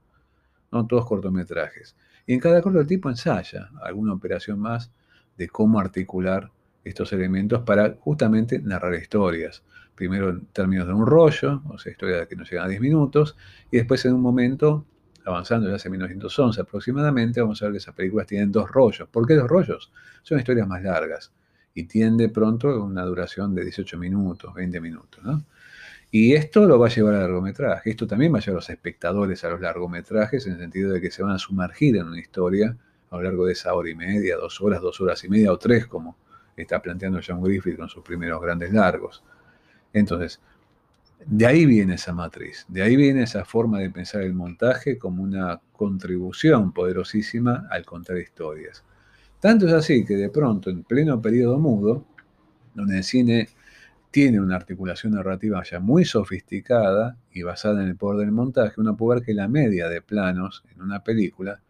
no todos cortometrajes. Y en cada corto el tipo ensaya alguna operación más de cómo articular estos elementos para justamente narrar historias. Primero en términos de un rollo, o sea, historias que nos llegan a 10 minutos, y después en un momento, avanzando ya hacia 1911 aproximadamente, vamos a ver que esas películas tienen dos rollos. ¿Por qué dos rollos? Son historias más largas y tiende pronto una duración de 18 minutos, 20 minutos. Y esto lo va a llevar al largometraje. Esto también va a llevar a los espectadores a los largometrajes en el sentido de que se van a sumergir en una historia a lo largo de esa hora y media, dos horas, dos horas y media o tres, como está planteando John Griffith con sus primeros grandes largos. Entonces, de ahí viene esa matriz, de ahí viene esa forma de pensar el montaje como una contribución poderosísima al contar historias. Tanto es así que de pronto, en pleno periodo mudo, donde el cine tiene una articulación narrativa ya muy sofisticada y basada en el poder del montaje, uno puede ver que la media de planos en una película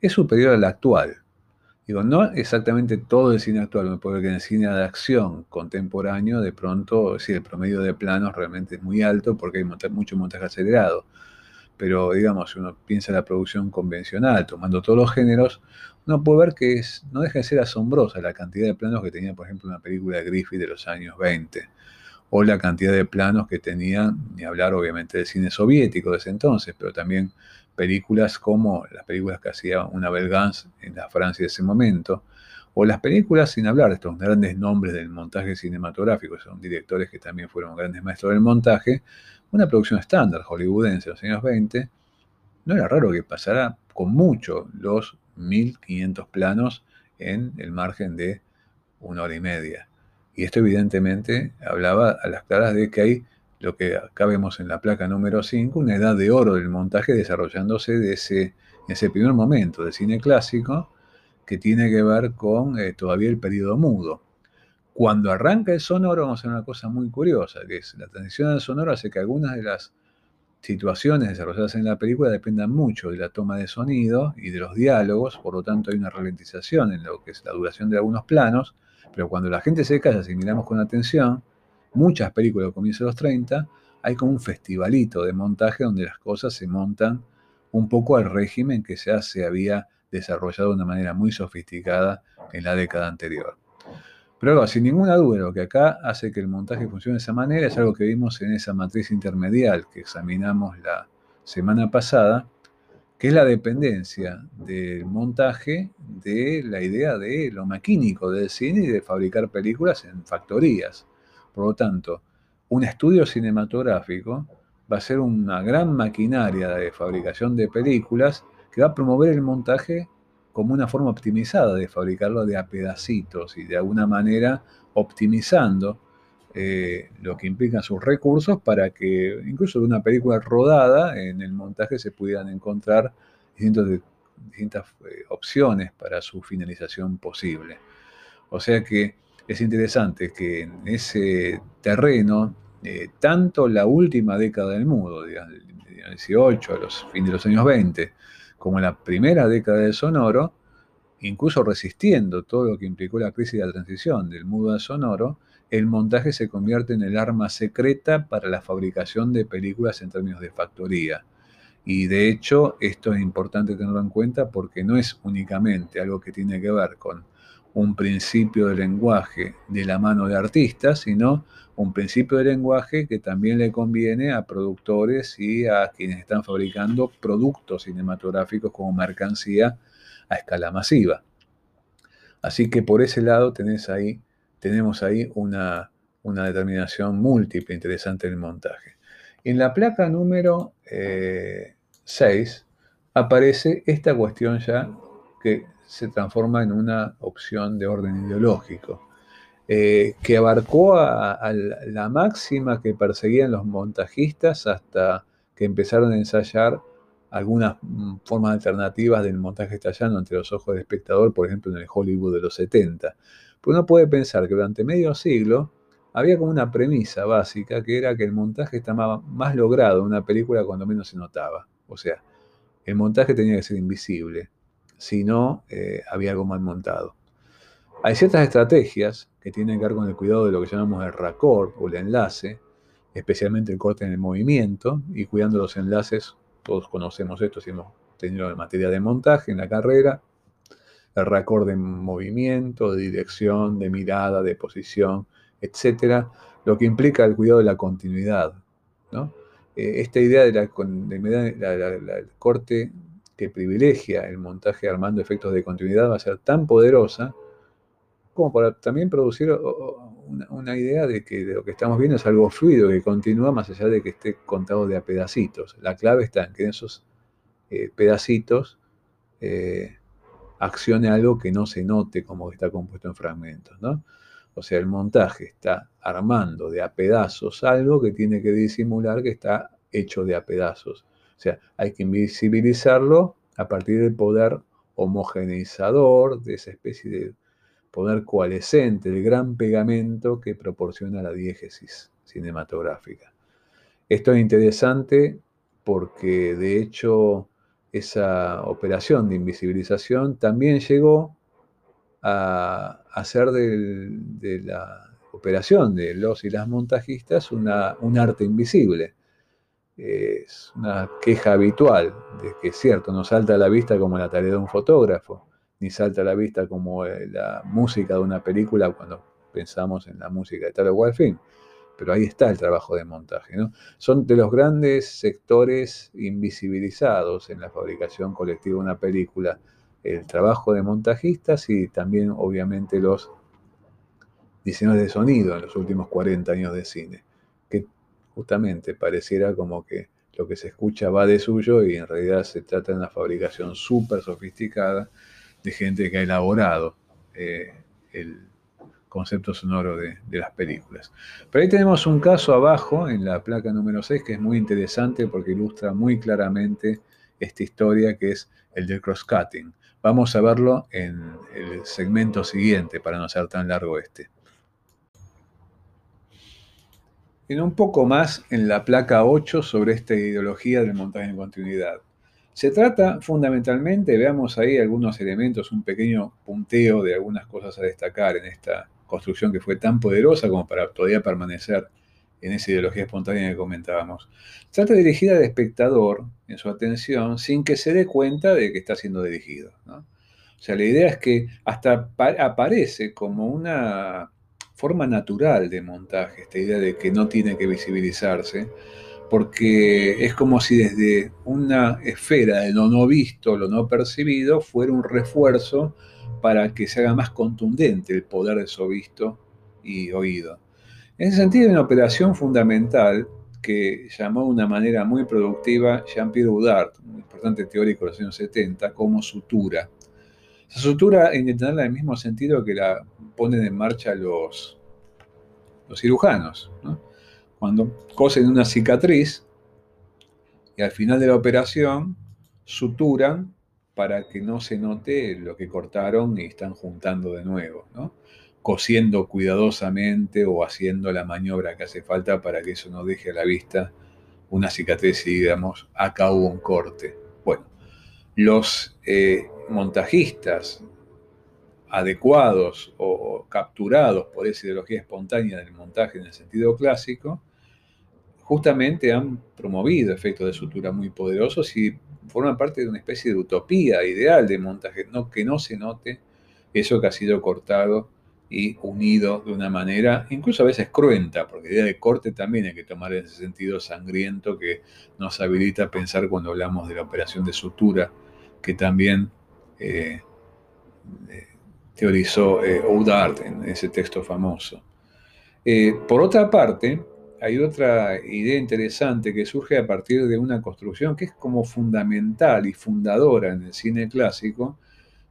es superior a la actual. Digo, no exactamente todo el cine actual, me puede ver que en el cine de acción contemporáneo, de pronto, sí, el promedio de planos realmente es muy alto porque hay mucho montaje acelerado. Pero, digamos, si uno piensa en la producción convencional, tomando todos los géneros, uno puede ver que es, no deja de ser asombrosa la cantidad de planos que tenía, por ejemplo, una película de Griffith de los años 20, o la cantidad de planos que tenía, ni hablar obviamente del cine soviético de ese entonces, pero también películas como las películas que hacía una Gans en la Francia de ese momento, o las películas, sin hablar de estos grandes nombres del montaje cinematográfico, son directores que también fueron grandes maestros del montaje, una producción estándar hollywoodense en los años 20, no era raro que pasara con mucho los 1500 planos en el margen de una hora y media. Y esto evidentemente hablaba a las claras de que hay lo que acá vemos en la placa número 5, una edad de oro del montaje desarrollándose de ese, ese primer momento del cine clásico, que tiene que ver con eh, todavía el periodo mudo. Cuando arranca el sonoro, vamos a hacer una cosa muy curiosa, que es la transición al sonoro hace que algunas de las situaciones desarrolladas en la película dependan mucho de la toma de sonido y de los diálogos, por lo tanto hay una ralentización en lo que es la duración de algunos planos, pero cuando la gente se calla, si miramos con atención, muchas películas de comienzo de los 30, hay como un festivalito de montaje donde las cosas se montan un poco al régimen que ya se había desarrollado de una manera muy sofisticada en la década anterior. Pero sin ninguna duda, lo que acá hace que el montaje funcione de esa manera es algo que vimos en esa matriz intermedial que examinamos la semana pasada, que es la dependencia del montaje de la idea de lo maquínico del cine y de fabricar películas en factorías. Por lo tanto, un estudio cinematográfico va a ser una gran maquinaria de fabricación de películas que va a promover el montaje como una forma optimizada de fabricarlo de a pedacitos y de alguna manera optimizando eh, lo que implican sus recursos para que incluso de una película rodada en el montaje se pudieran encontrar distintas eh, opciones para su finalización posible. O sea que es interesante que en ese terreno, eh, tanto la última década del mudo, del 18 a los fines de los años 20, como la primera década del sonoro, incluso resistiendo todo lo que implicó la crisis de la transición del mudo al sonoro, el montaje se convierte en el arma secreta para la fabricación de películas en términos de factoría. Y de hecho, esto es importante tenerlo en cuenta porque no es únicamente algo que tiene que ver con un principio de lenguaje de la mano de artistas, sino un principio de lenguaje que también le conviene a productores y a quienes están fabricando productos cinematográficos como mercancía a escala masiva. Así que por ese lado tenés ahí, tenemos ahí una, determinación múltiple interesante en el montaje. En la placa número 6 eh, aparece esta cuestión ya que se transforma en una opción de orden ideológico. eh, que abarcó a, la máxima que perseguían los montajistas hasta que empezaron a ensayar algunas mm, formas alternativas del montaje estallando entre los ojos del espectador, por ejemplo en el Hollywood de los 70. Pues uno puede pensar que durante medio siglo había como una premisa básica que era que el montaje estaba más logrado en una película cuando menos se notaba. O sea, el montaje tenía que ser invisible, si no, eh, había algo mal montado. Hay ciertas estrategias que tienen que ver con el cuidado de lo que llamamos el raccord o el enlace, especialmente el corte en el movimiento y cuidando los enlaces. Todos conocemos esto si hemos tenido materia de montaje en la carrera. El raccord de movimiento, de dirección, de mirada, de posición, etcétera, lo que implica el cuidado de la continuidad. Eh, esta idea de la, corte que privilegia el montaje armando efectos de continuidad va a ser tan poderosa como para también producir una, idea de que lo que estamos viendo es algo fluido, que continúa más allá de que esté contado de a pedacitos. La clave está en que en esos eh, pedacitos eh, accione algo que no se note como que está compuesto en fragmentos, ¿no? O sea, el montaje está armando de a pedazos algo que tiene que disimular que está hecho de a pedazos. O sea, hay que invisibilizarlo a partir del poder homogeneizador de esa especie de poder coalescente, el gran pegamento que proporciona la diégesis cinematográfica. Esto es interesante porque de hecho esa operación de invisibilización también llegó a hacer de, la operación de los y las montajistas una, un arte invisible. Es una queja habitual de que es cierto, no salta a la vista como la tarea de un fotógrafo, ni salta a la vista como eh, la música de una película cuando pensamos en la música de tal o cual fin. Pero ahí está el trabajo de montaje. ¿no? Son de los grandes sectores invisibilizados en la fabricación colectiva de una película. El trabajo de montajistas y también obviamente los diseñadores de sonido en los últimos 40 años de cine. Justamente pareciera como que lo que se escucha va de suyo y en realidad se trata de una fabricación súper sofisticada de gente que ha elaborado eh, el concepto sonoro de, las películas. Pero ahí tenemos un caso abajo, en la placa número 6, que es muy interesante porque ilustra muy claramente esta historia que es el del cross-cutting. Vamos a verlo en el segmento siguiente para no ser tan largo este. En un poco más en la placa 8 sobre esta ideología del montaje en continuidad. Se trata fundamentalmente, veamos ahí algunos elementos, un pequeño punteo de algunas cosas a destacar en esta construcción que fue tan poderosa como para todavía permanecer en esa ideología espontánea que comentábamos. Trata dirigida al espectador en su atención sin que se dé cuenta de que está siendo dirigido. O sea, la idea es que hasta aparece como una forma natural de montaje, esta idea de que no tiene que visibilizarse, porque es como si desde una esfera de lo no visto, lo no percibido, fuera un refuerzo para que se haga más contundente el poder de eso visto y oído. En ese sentido, hay una operación fundamental que llamó de una manera muy productiva Jean-Pierre Houdart, un importante teórico de los años 70, como sutura. Esa sutura que tenerla en el mismo sentido que la ponen en marcha los, los cirujanos. ¿no? cuando cosen una cicatriz y al final de la operación suturan para que no se note lo que cortaron y están juntando de nuevo, cosiendo cuidadosamente o haciendo la maniobra que hace falta para que eso no deje a la vista una cicatriz y digamos, acá hubo un corte. Los eh, montajistas adecuados o capturados por esa ideología espontánea del montaje en el sentido clásico, justamente han promovido efectos de sutura muy poderosos y forman parte de una especie de utopía ideal de montaje, no, que no se note eso que ha sido cortado y unido de una manera incluso a veces cruenta, porque la idea de corte también hay que tomar ese sentido sangriento que nos habilita a pensar cuando hablamos de la operación de sutura, que también eh, eh, teorizó eh, Oudard en ese texto famoso. por otra parte, hay otra idea interesante que surge a partir de una construcción que es como fundamental y fundadora en el cine clásico,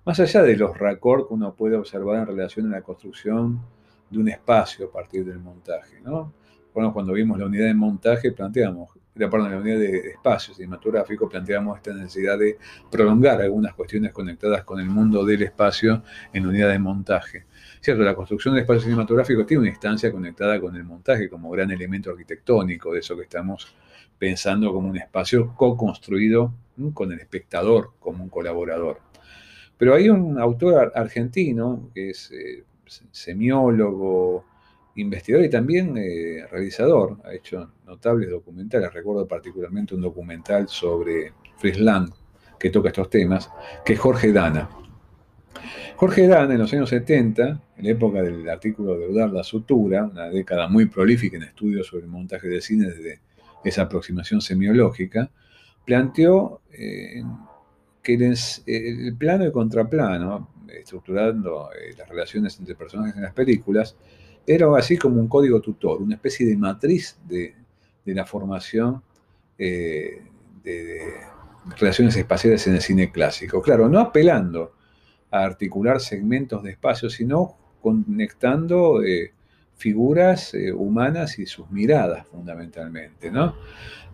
más allá de los raccords que uno puede observar en relación a la construcción de un espacio a partir del montaje. ¿no? Bueno, cuando vimos la unidad de montaje, planteamos, perdón, la unidad de espacio cinematográfico, planteamos esta necesidad de prolongar algunas cuestiones conectadas con el mundo del espacio en unidad de montaje. Cierto, la construcción del espacio cinematográfico tiene una instancia conectada con el montaje como gran elemento arquitectónico de eso que estamos pensando como un espacio co-construido con el espectador como un colaborador. Pero hay un autor argentino que es eh, semiólogo, investigador y también eh, realizador, ha hecho notables documentales, recuerdo particularmente un documental sobre Friesland que toca estos temas, que es Jorge Dana. Jorge Dana en los años 70, en la época del artículo de Udar la Sutura, una década muy prolífica en estudios sobre el montaje de cine desde esa aproximación semiológica, planteó eh, que el, plano y contraplano, estructurando eh, las relaciones entre personajes en las películas, era así como un código tutor, una especie de matriz de, la formación eh, de, relaciones espaciales en el cine clásico. Claro, no apelando a articular segmentos de espacio, sino conectando eh, figuras eh, humanas y sus miradas fundamentalmente. ¿no?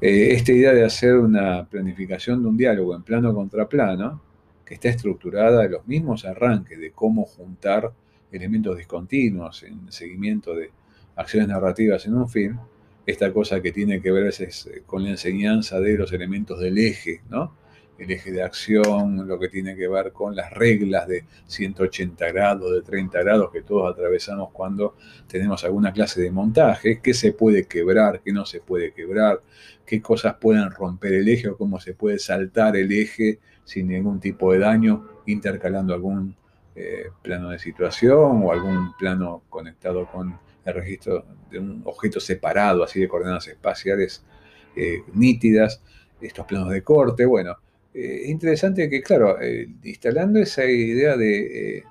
esta idea de hacer una planificación de un diálogo en plano contra plano, que está estructurada en los mismos arranques de cómo juntar elementos discontinuos en seguimiento de acciones narrativas en un film, esta cosa que tiene que ver eh, con la enseñanza de los elementos del eje, ¿no? El eje de acción, lo que tiene que ver con las reglas de 180 grados, de 30 grados que todos atravesamos cuando tenemos alguna clase de montaje, qué se puede quebrar, qué no se puede quebrar, qué cosas pueden romper el eje o cómo se puede saltar el eje sin ningún tipo de daño, intercalando algún eh, plano de situación o algún plano conectado con el registro de un objeto separado, así de coordenadas espaciales eh, nítidas, estos planos de corte. Bueno, eh, interesante que, claro, instalando esa idea de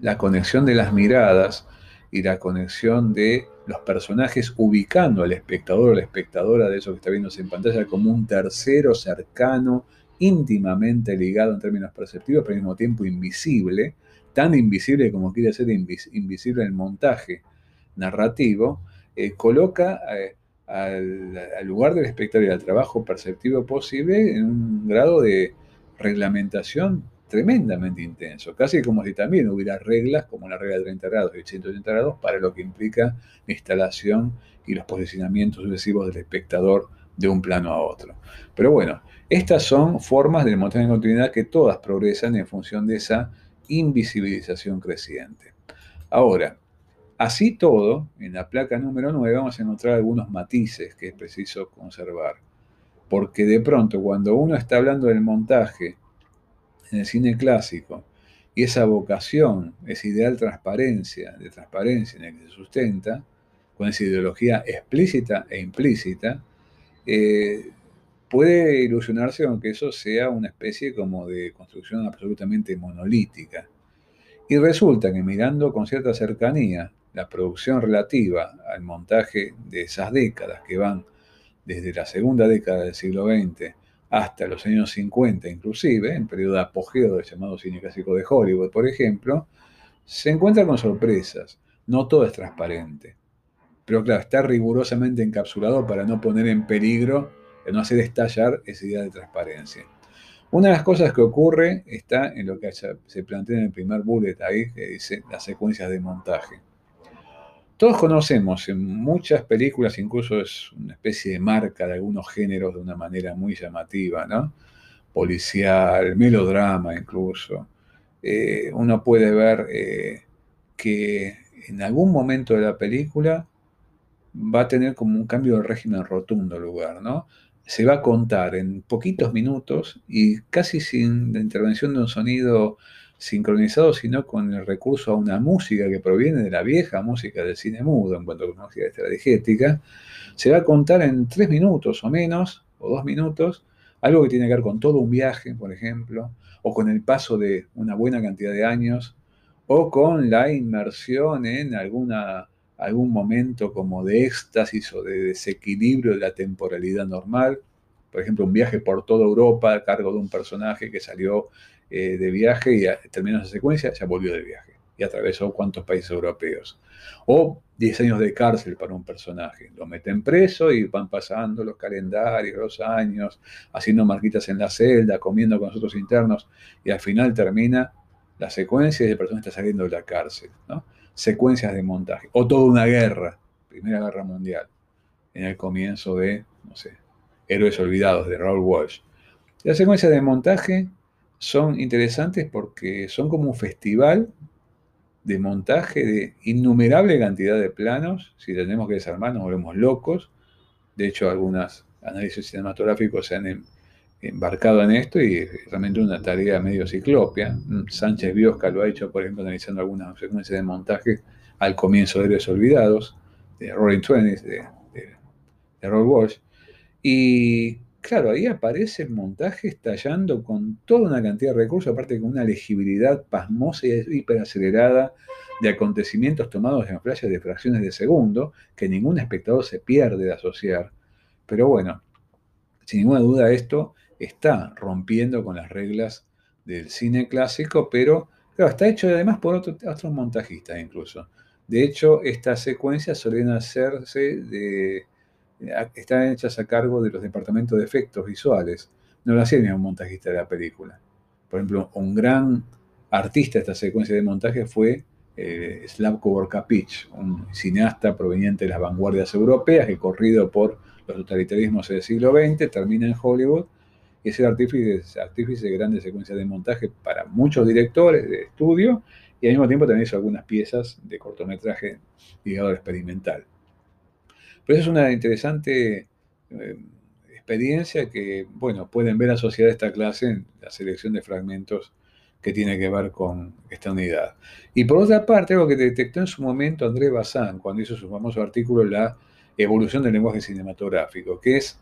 la conexión de las miradas y la conexión de los personajes ubicando al espectador o la espectadora de eso que está viéndose en pantalla como un tercero cercano, íntimamente ligado en términos perceptivos, pero al mismo tiempo invisible, tan invisible como quiere ser invisible el montaje narrativo, eh, coloca eh, al, lugar del espectador y al trabajo perceptivo posible en un grado de reglamentación tremendamente intenso, casi como si también hubiera reglas como la regla de 30 grados y 180 grados para lo que implica la instalación y los posicionamientos sucesivos del espectador de un plano a otro. Pero bueno, estas son formas del montaje en continuidad que todas progresan en función de esa invisibilización creciente. Ahora, así todo, en la placa número 9 vamos a encontrar algunos matices que es preciso conservar. Porque de pronto, cuando uno está hablando del montaje en el cine clásico, y esa vocación, esa ideal transparencia, de transparencia en el que se sustenta, con esa ideología explícita e implícita, eh, puede ilusionarse aunque eso sea una especie como de construcción absolutamente monolítica. Y resulta que mirando con cierta cercanía la producción relativa al montaje de esas décadas que van desde la segunda década del siglo XX hasta los años 50 inclusive, en periodo de apogeo del llamado cine clásico de Hollywood, por ejemplo, se encuentra con sorpresas. No todo es transparente. Pero claro, está rigurosamente encapsulado para no poner en peligro no hacer estallar esa idea de transparencia. Una de las cosas que ocurre está en lo que se plantea en el primer bullet ahí, que dice las secuencias de montaje. Todos conocemos en muchas películas, incluso es una especie de marca de algunos géneros de una manera muy llamativa, ¿no? Policial, melodrama incluso. Eh, uno puede ver eh, que en algún momento de la película va a tener como un cambio de régimen rotundo lugar, ¿no? Se va a contar en poquitos minutos y casi sin la intervención de un sonido sincronizado, sino con el recurso a una música que proviene de la vieja música del cine mudo, en cuanto a música estrategética, se va a contar en tres minutos o menos, o dos minutos, algo que tiene que ver con todo un viaje, por ejemplo, o con el paso de una buena cantidad de años, o con la inmersión en alguna algún momento como de éxtasis o de desequilibrio de la temporalidad normal. Por ejemplo, un viaje por toda Europa a cargo de un personaje que salió eh, de viaje y terminó esa secuencia, ya volvió de viaje. y atravesó cuántos países europeos. O 10 años de cárcel para un personaje. Lo meten preso y van pasando los calendarios, los años, haciendo marquitas en la celda, comiendo con nosotros internos, y al final termina la secuencia y el personaje está saliendo de la cárcel. Secuencias de montaje. O toda una guerra, Primera Guerra Mundial, en el comienzo de, no sé, Héroes Olvidados de Raoul Walsh. Las secuencias de montaje son interesantes porque son como un festival de montaje de innumerable cantidad de planos. Si tenemos que desarmar, nos volvemos locos. De hecho, algunos análisis cinematográficos se han em, embarcado en esto y realmente una tarea medio ciclopia. Sánchez Biosca lo ha hecho, por ejemplo, analizando algunas secuencias de montaje al comienzo de Héroes Olvidados, de Roaring Twenties, de, de, de Walsh. Y Claro, ahí aparece el montaje estallando con toda una cantidad de recursos, aparte con una legibilidad pasmosa y hiperacelerada de acontecimientos tomados en flashes de fracciones de segundo, que ningún espectador se pierde de asociar. Pero bueno, sin ninguna duda esto está rompiendo con las reglas del cine clásico, pero claro, está hecho además por otros montajistas incluso. De hecho, estas secuencias suelen hacerse de están hechas a cargo de los departamentos de efectos visuales. No lo hacía un montajista de la película. Por ejemplo, un gran artista de esta secuencia de montaje fue eh, Slavko Vorkapich, un cineasta proveniente de las vanguardias europeas que corrido por los totalitarismos del siglo XX termina en Hollywood es el artífice, artífice de grandes secuencias de montaje para muchos directores de estudio y al mismo tiempo también hizo algunas piezas de cortometraje ligado al experimental. Pero es una interesante eh, experiencia que, bueno, pueden ver asociada a esta clase en la selección de fragmentos que tiene que ver con esta unidad. Y por otra parte, algo que detectó en su momento André Bazin cuando hizo su famoso artículo La evolución del lenguaje cinematográfico, que es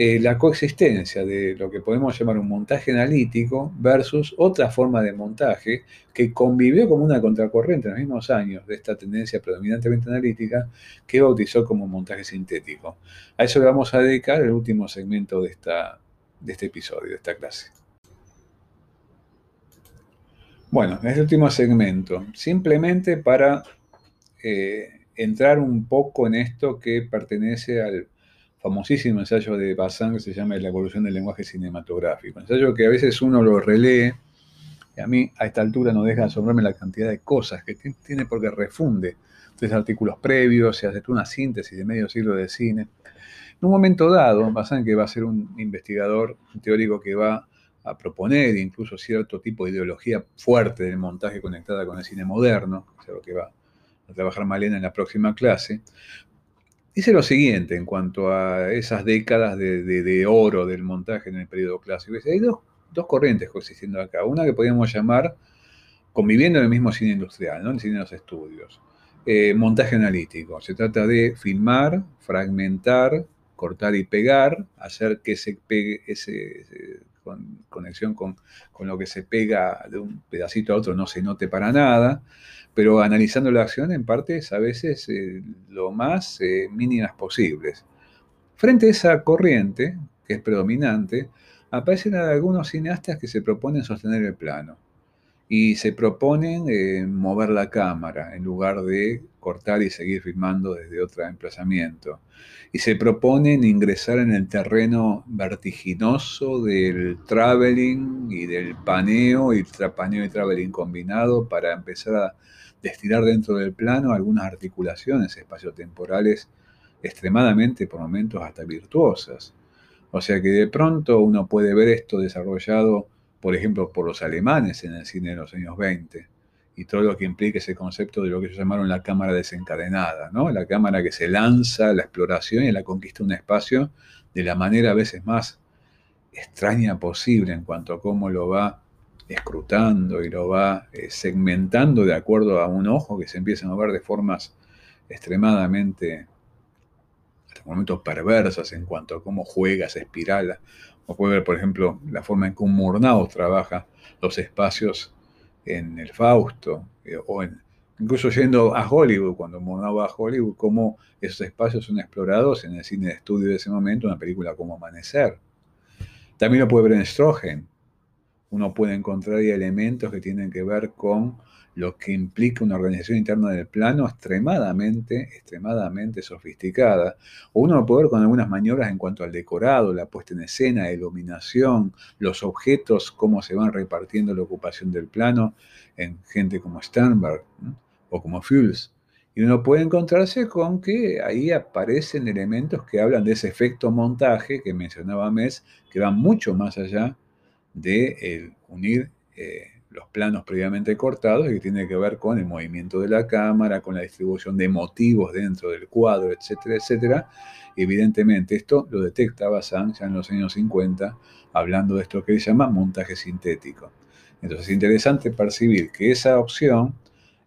eh, la coexistencia de lo que podemos llamar un montaje analítico versus otra forma de montaje que convivió como una contracorriente en los mismos años de esta tendencia predominantemente analítica que bautizó como montaje sintético. A eso le vamos a dedicar el último segmento de, esta, de este episodio, de esta clase. Bueno, es el último segmento, simplemente para eh, entrar un poco en esto que pertenece al famosísimo ensayo de Bazin que se llama La evolución del lenguaje cinematográfico. ensayo que a veces uno lo relee y a mí a esta altura no deja de asombrarme la cantidad de cosas que tiene porque refunde tres artículos previos, se hace una síntesis de medio siglo de cine. En un momento dado, Bazin que va a ser un investigador, un teórico que va a proponer incluso cierto tipo de ideología fuerte del montaje conectada con el cine moderno, que es lo que va a trabajar Malena en la próxima clase, Dice lo siguiente en cuanto a esas décadas de, oro del montaje en el periodo clásico. hay dos, corrientes coexistiendo acá. Una que podríamos llamar, conviviendo en el mismo cine industrial, ¿no? el cine de los estudios. Eh, montaje analítico. Se trata de filmar, fragmentar, cortar y pegar, hacer que se pegue ese, con, conexión con, con, lo que se pega de un pedacito a otro no se note para nada pero analizando la acción en partes a veces eh, lo más eh, mínimas posibles. Frente a esa corriente, que es predominante, aparecen algunos cineastas que se proponen sostener el plano y se proponen eh, mover la cámara en lugar de cortar y seguir filmando desde otro emplazamiento. Y se proponen ingresar en el terreno vertiginoso del traveling y del paneo y paneo y traveling combinado para empezar a de estirar dentro del plano algunas articulaciones espaciotemporales extremadamente, por momentos, hasta virtuosas. O sea que de pronto uno puede ver esto desarrollado, por ejemplo, por los alemanes en el cine de los años 20, y todo lo que implica ese concepto de lo que ellos llamaron la cámara desencadenada, ¿no? La cámara que se lanza a la exploración y a la conquista de un espacio de la manera a veces más extraña posible en cuanto a cómo lo va escrutando y lo va eh, segmentando de acuerdo a un ojo que se empieza a mover de formas extremadamente, hasta momentos perversas en cuanto a cómo juega, se espirala. O puede ver, por ejemplo, la forma en que un Murnau trabaja los espacios en el Fausto, eh, o incluso yendo a Hollywood, cuando Murnau va a Hollywood, cómo esos espacios son explorados en el cine de estudio de ese momento, una película como Amanecer. También lo puede ver en Strogen, uno puede encontrar elementos que tienen que ver con lo que implica una organización interna del plano extremadamente, extremadamente sofisticada. O uno lo puede ver con algunas maniobras en cuanto al decorado, la puesta en escena, la iluminación, los objetos, cómo se van repartiendo la ocupación del plano en gente como Sternberg o como Fuels. Y uno puede encontrarse con que ahí aparecen elementos que hablan de ese efecto montaje que mencionaba Mes, que va mucho más allá de unir eh, los planos previamente cortados y que tiene que ver con el movimiento de la cámara, con la distribución de motivos dentro del cuadro, etcétera, etcétera. evidentemente esto lo detecta Bazán ya en los años 50, hablando de esto que se llama montaje sintético. Entonces es interesante percibir que esa opción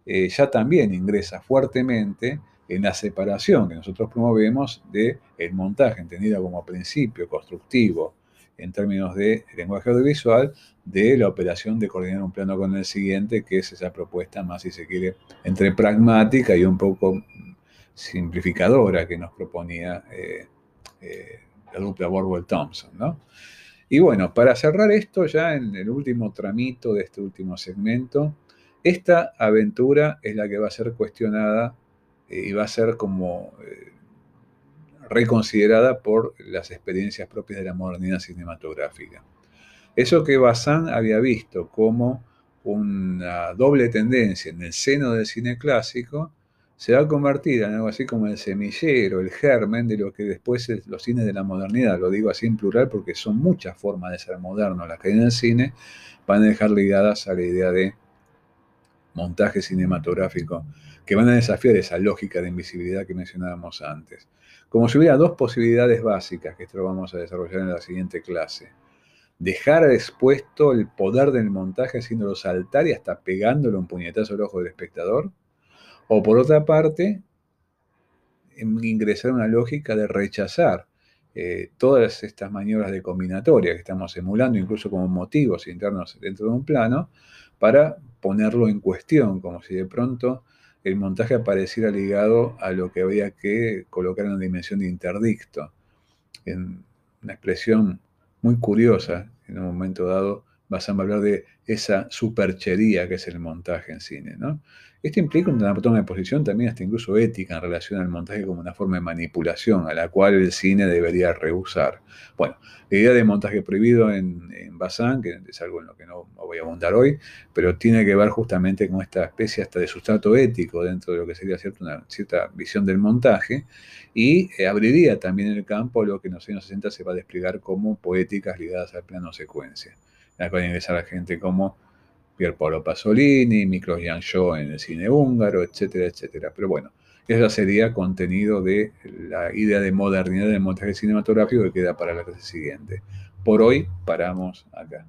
eh, ya también ingresa fuertemente en la separación que nosotros promovemos del el montaje, entendido como principio constructivo en términos de lenguaje audiovisual, de la operación de coordinar un plano con el siguiente, que es esa propuesta más, si se quiere, entre pragmática y un poco simplificadora que nos proponía eh, eh, la dupla Borwell-Thompson. ¿no? Y bueno, para cerrar esto ya en el último tramito de este último segmento, esta aventura es la que va a ser cuestionada eh, y va a ser como reconsiderada por las experiencias propias de la modernidad cinematográfica. Eso que Bazán había visto como una doble tendencia en el seno del cine clásico, se va a convertir en algo así como el semillero, el germen de lo que después es los cines de la modernidad. Lo digo así en plural porque son muchas formas de ser moderno las que hay en el cine, van a dejar ligadas a la idea de montaje cinematográfico que van a desafiar esa lógica de invisibilidad que mencionábamos antes. Como si hubiera dos posibilidades básicas que esto lo vamos a desarrollar en la siguiente clase. Dejar expuesto el poder del montaje haciéndolo saltar y hasta pegándolo un puñetazo al ojo del espectador. O por otra parte, ingresar en una lógica de rechazar eh, todas estas maniobras de combinatoria que estamos emulando, incluso como motivos internos dentro de un plano, para ponerlo en cuestión, como si de pronto el montaje apareciera ligado a lo que había que colocar en una dimensión de interdicto, en una expresión muy curiosa, en un momento dado vas a hablar de esa superchería que es el montaje en cine. ¿no? Esto implica una toma de posición también hasta incluso ética en relación al montaje como una forma de manipulación a la cual el cine debería rehusar. Bueno, la idea de montaje prohibido en, en Bazán, que es algo en lo que no voy a abundar hoy, pero tiene que ver justamente con esta especie hasta de sustrato ético dentro de lo que sería una cierta visión del montaje y eh, abriría también el campo lo que en los años 60 se va a desplegar como poéticas ligadas al plano secuencia. En la cual ingresar a gente como Pier Paolo Pasolini, Miklos Shaw en el cine húngaro, etcétera, etcétera. Pero bueno, eso sería contenido de la idea de modernidad del montaje cinematográfico que queda para la clase siguiente. Por hoy paramos acá.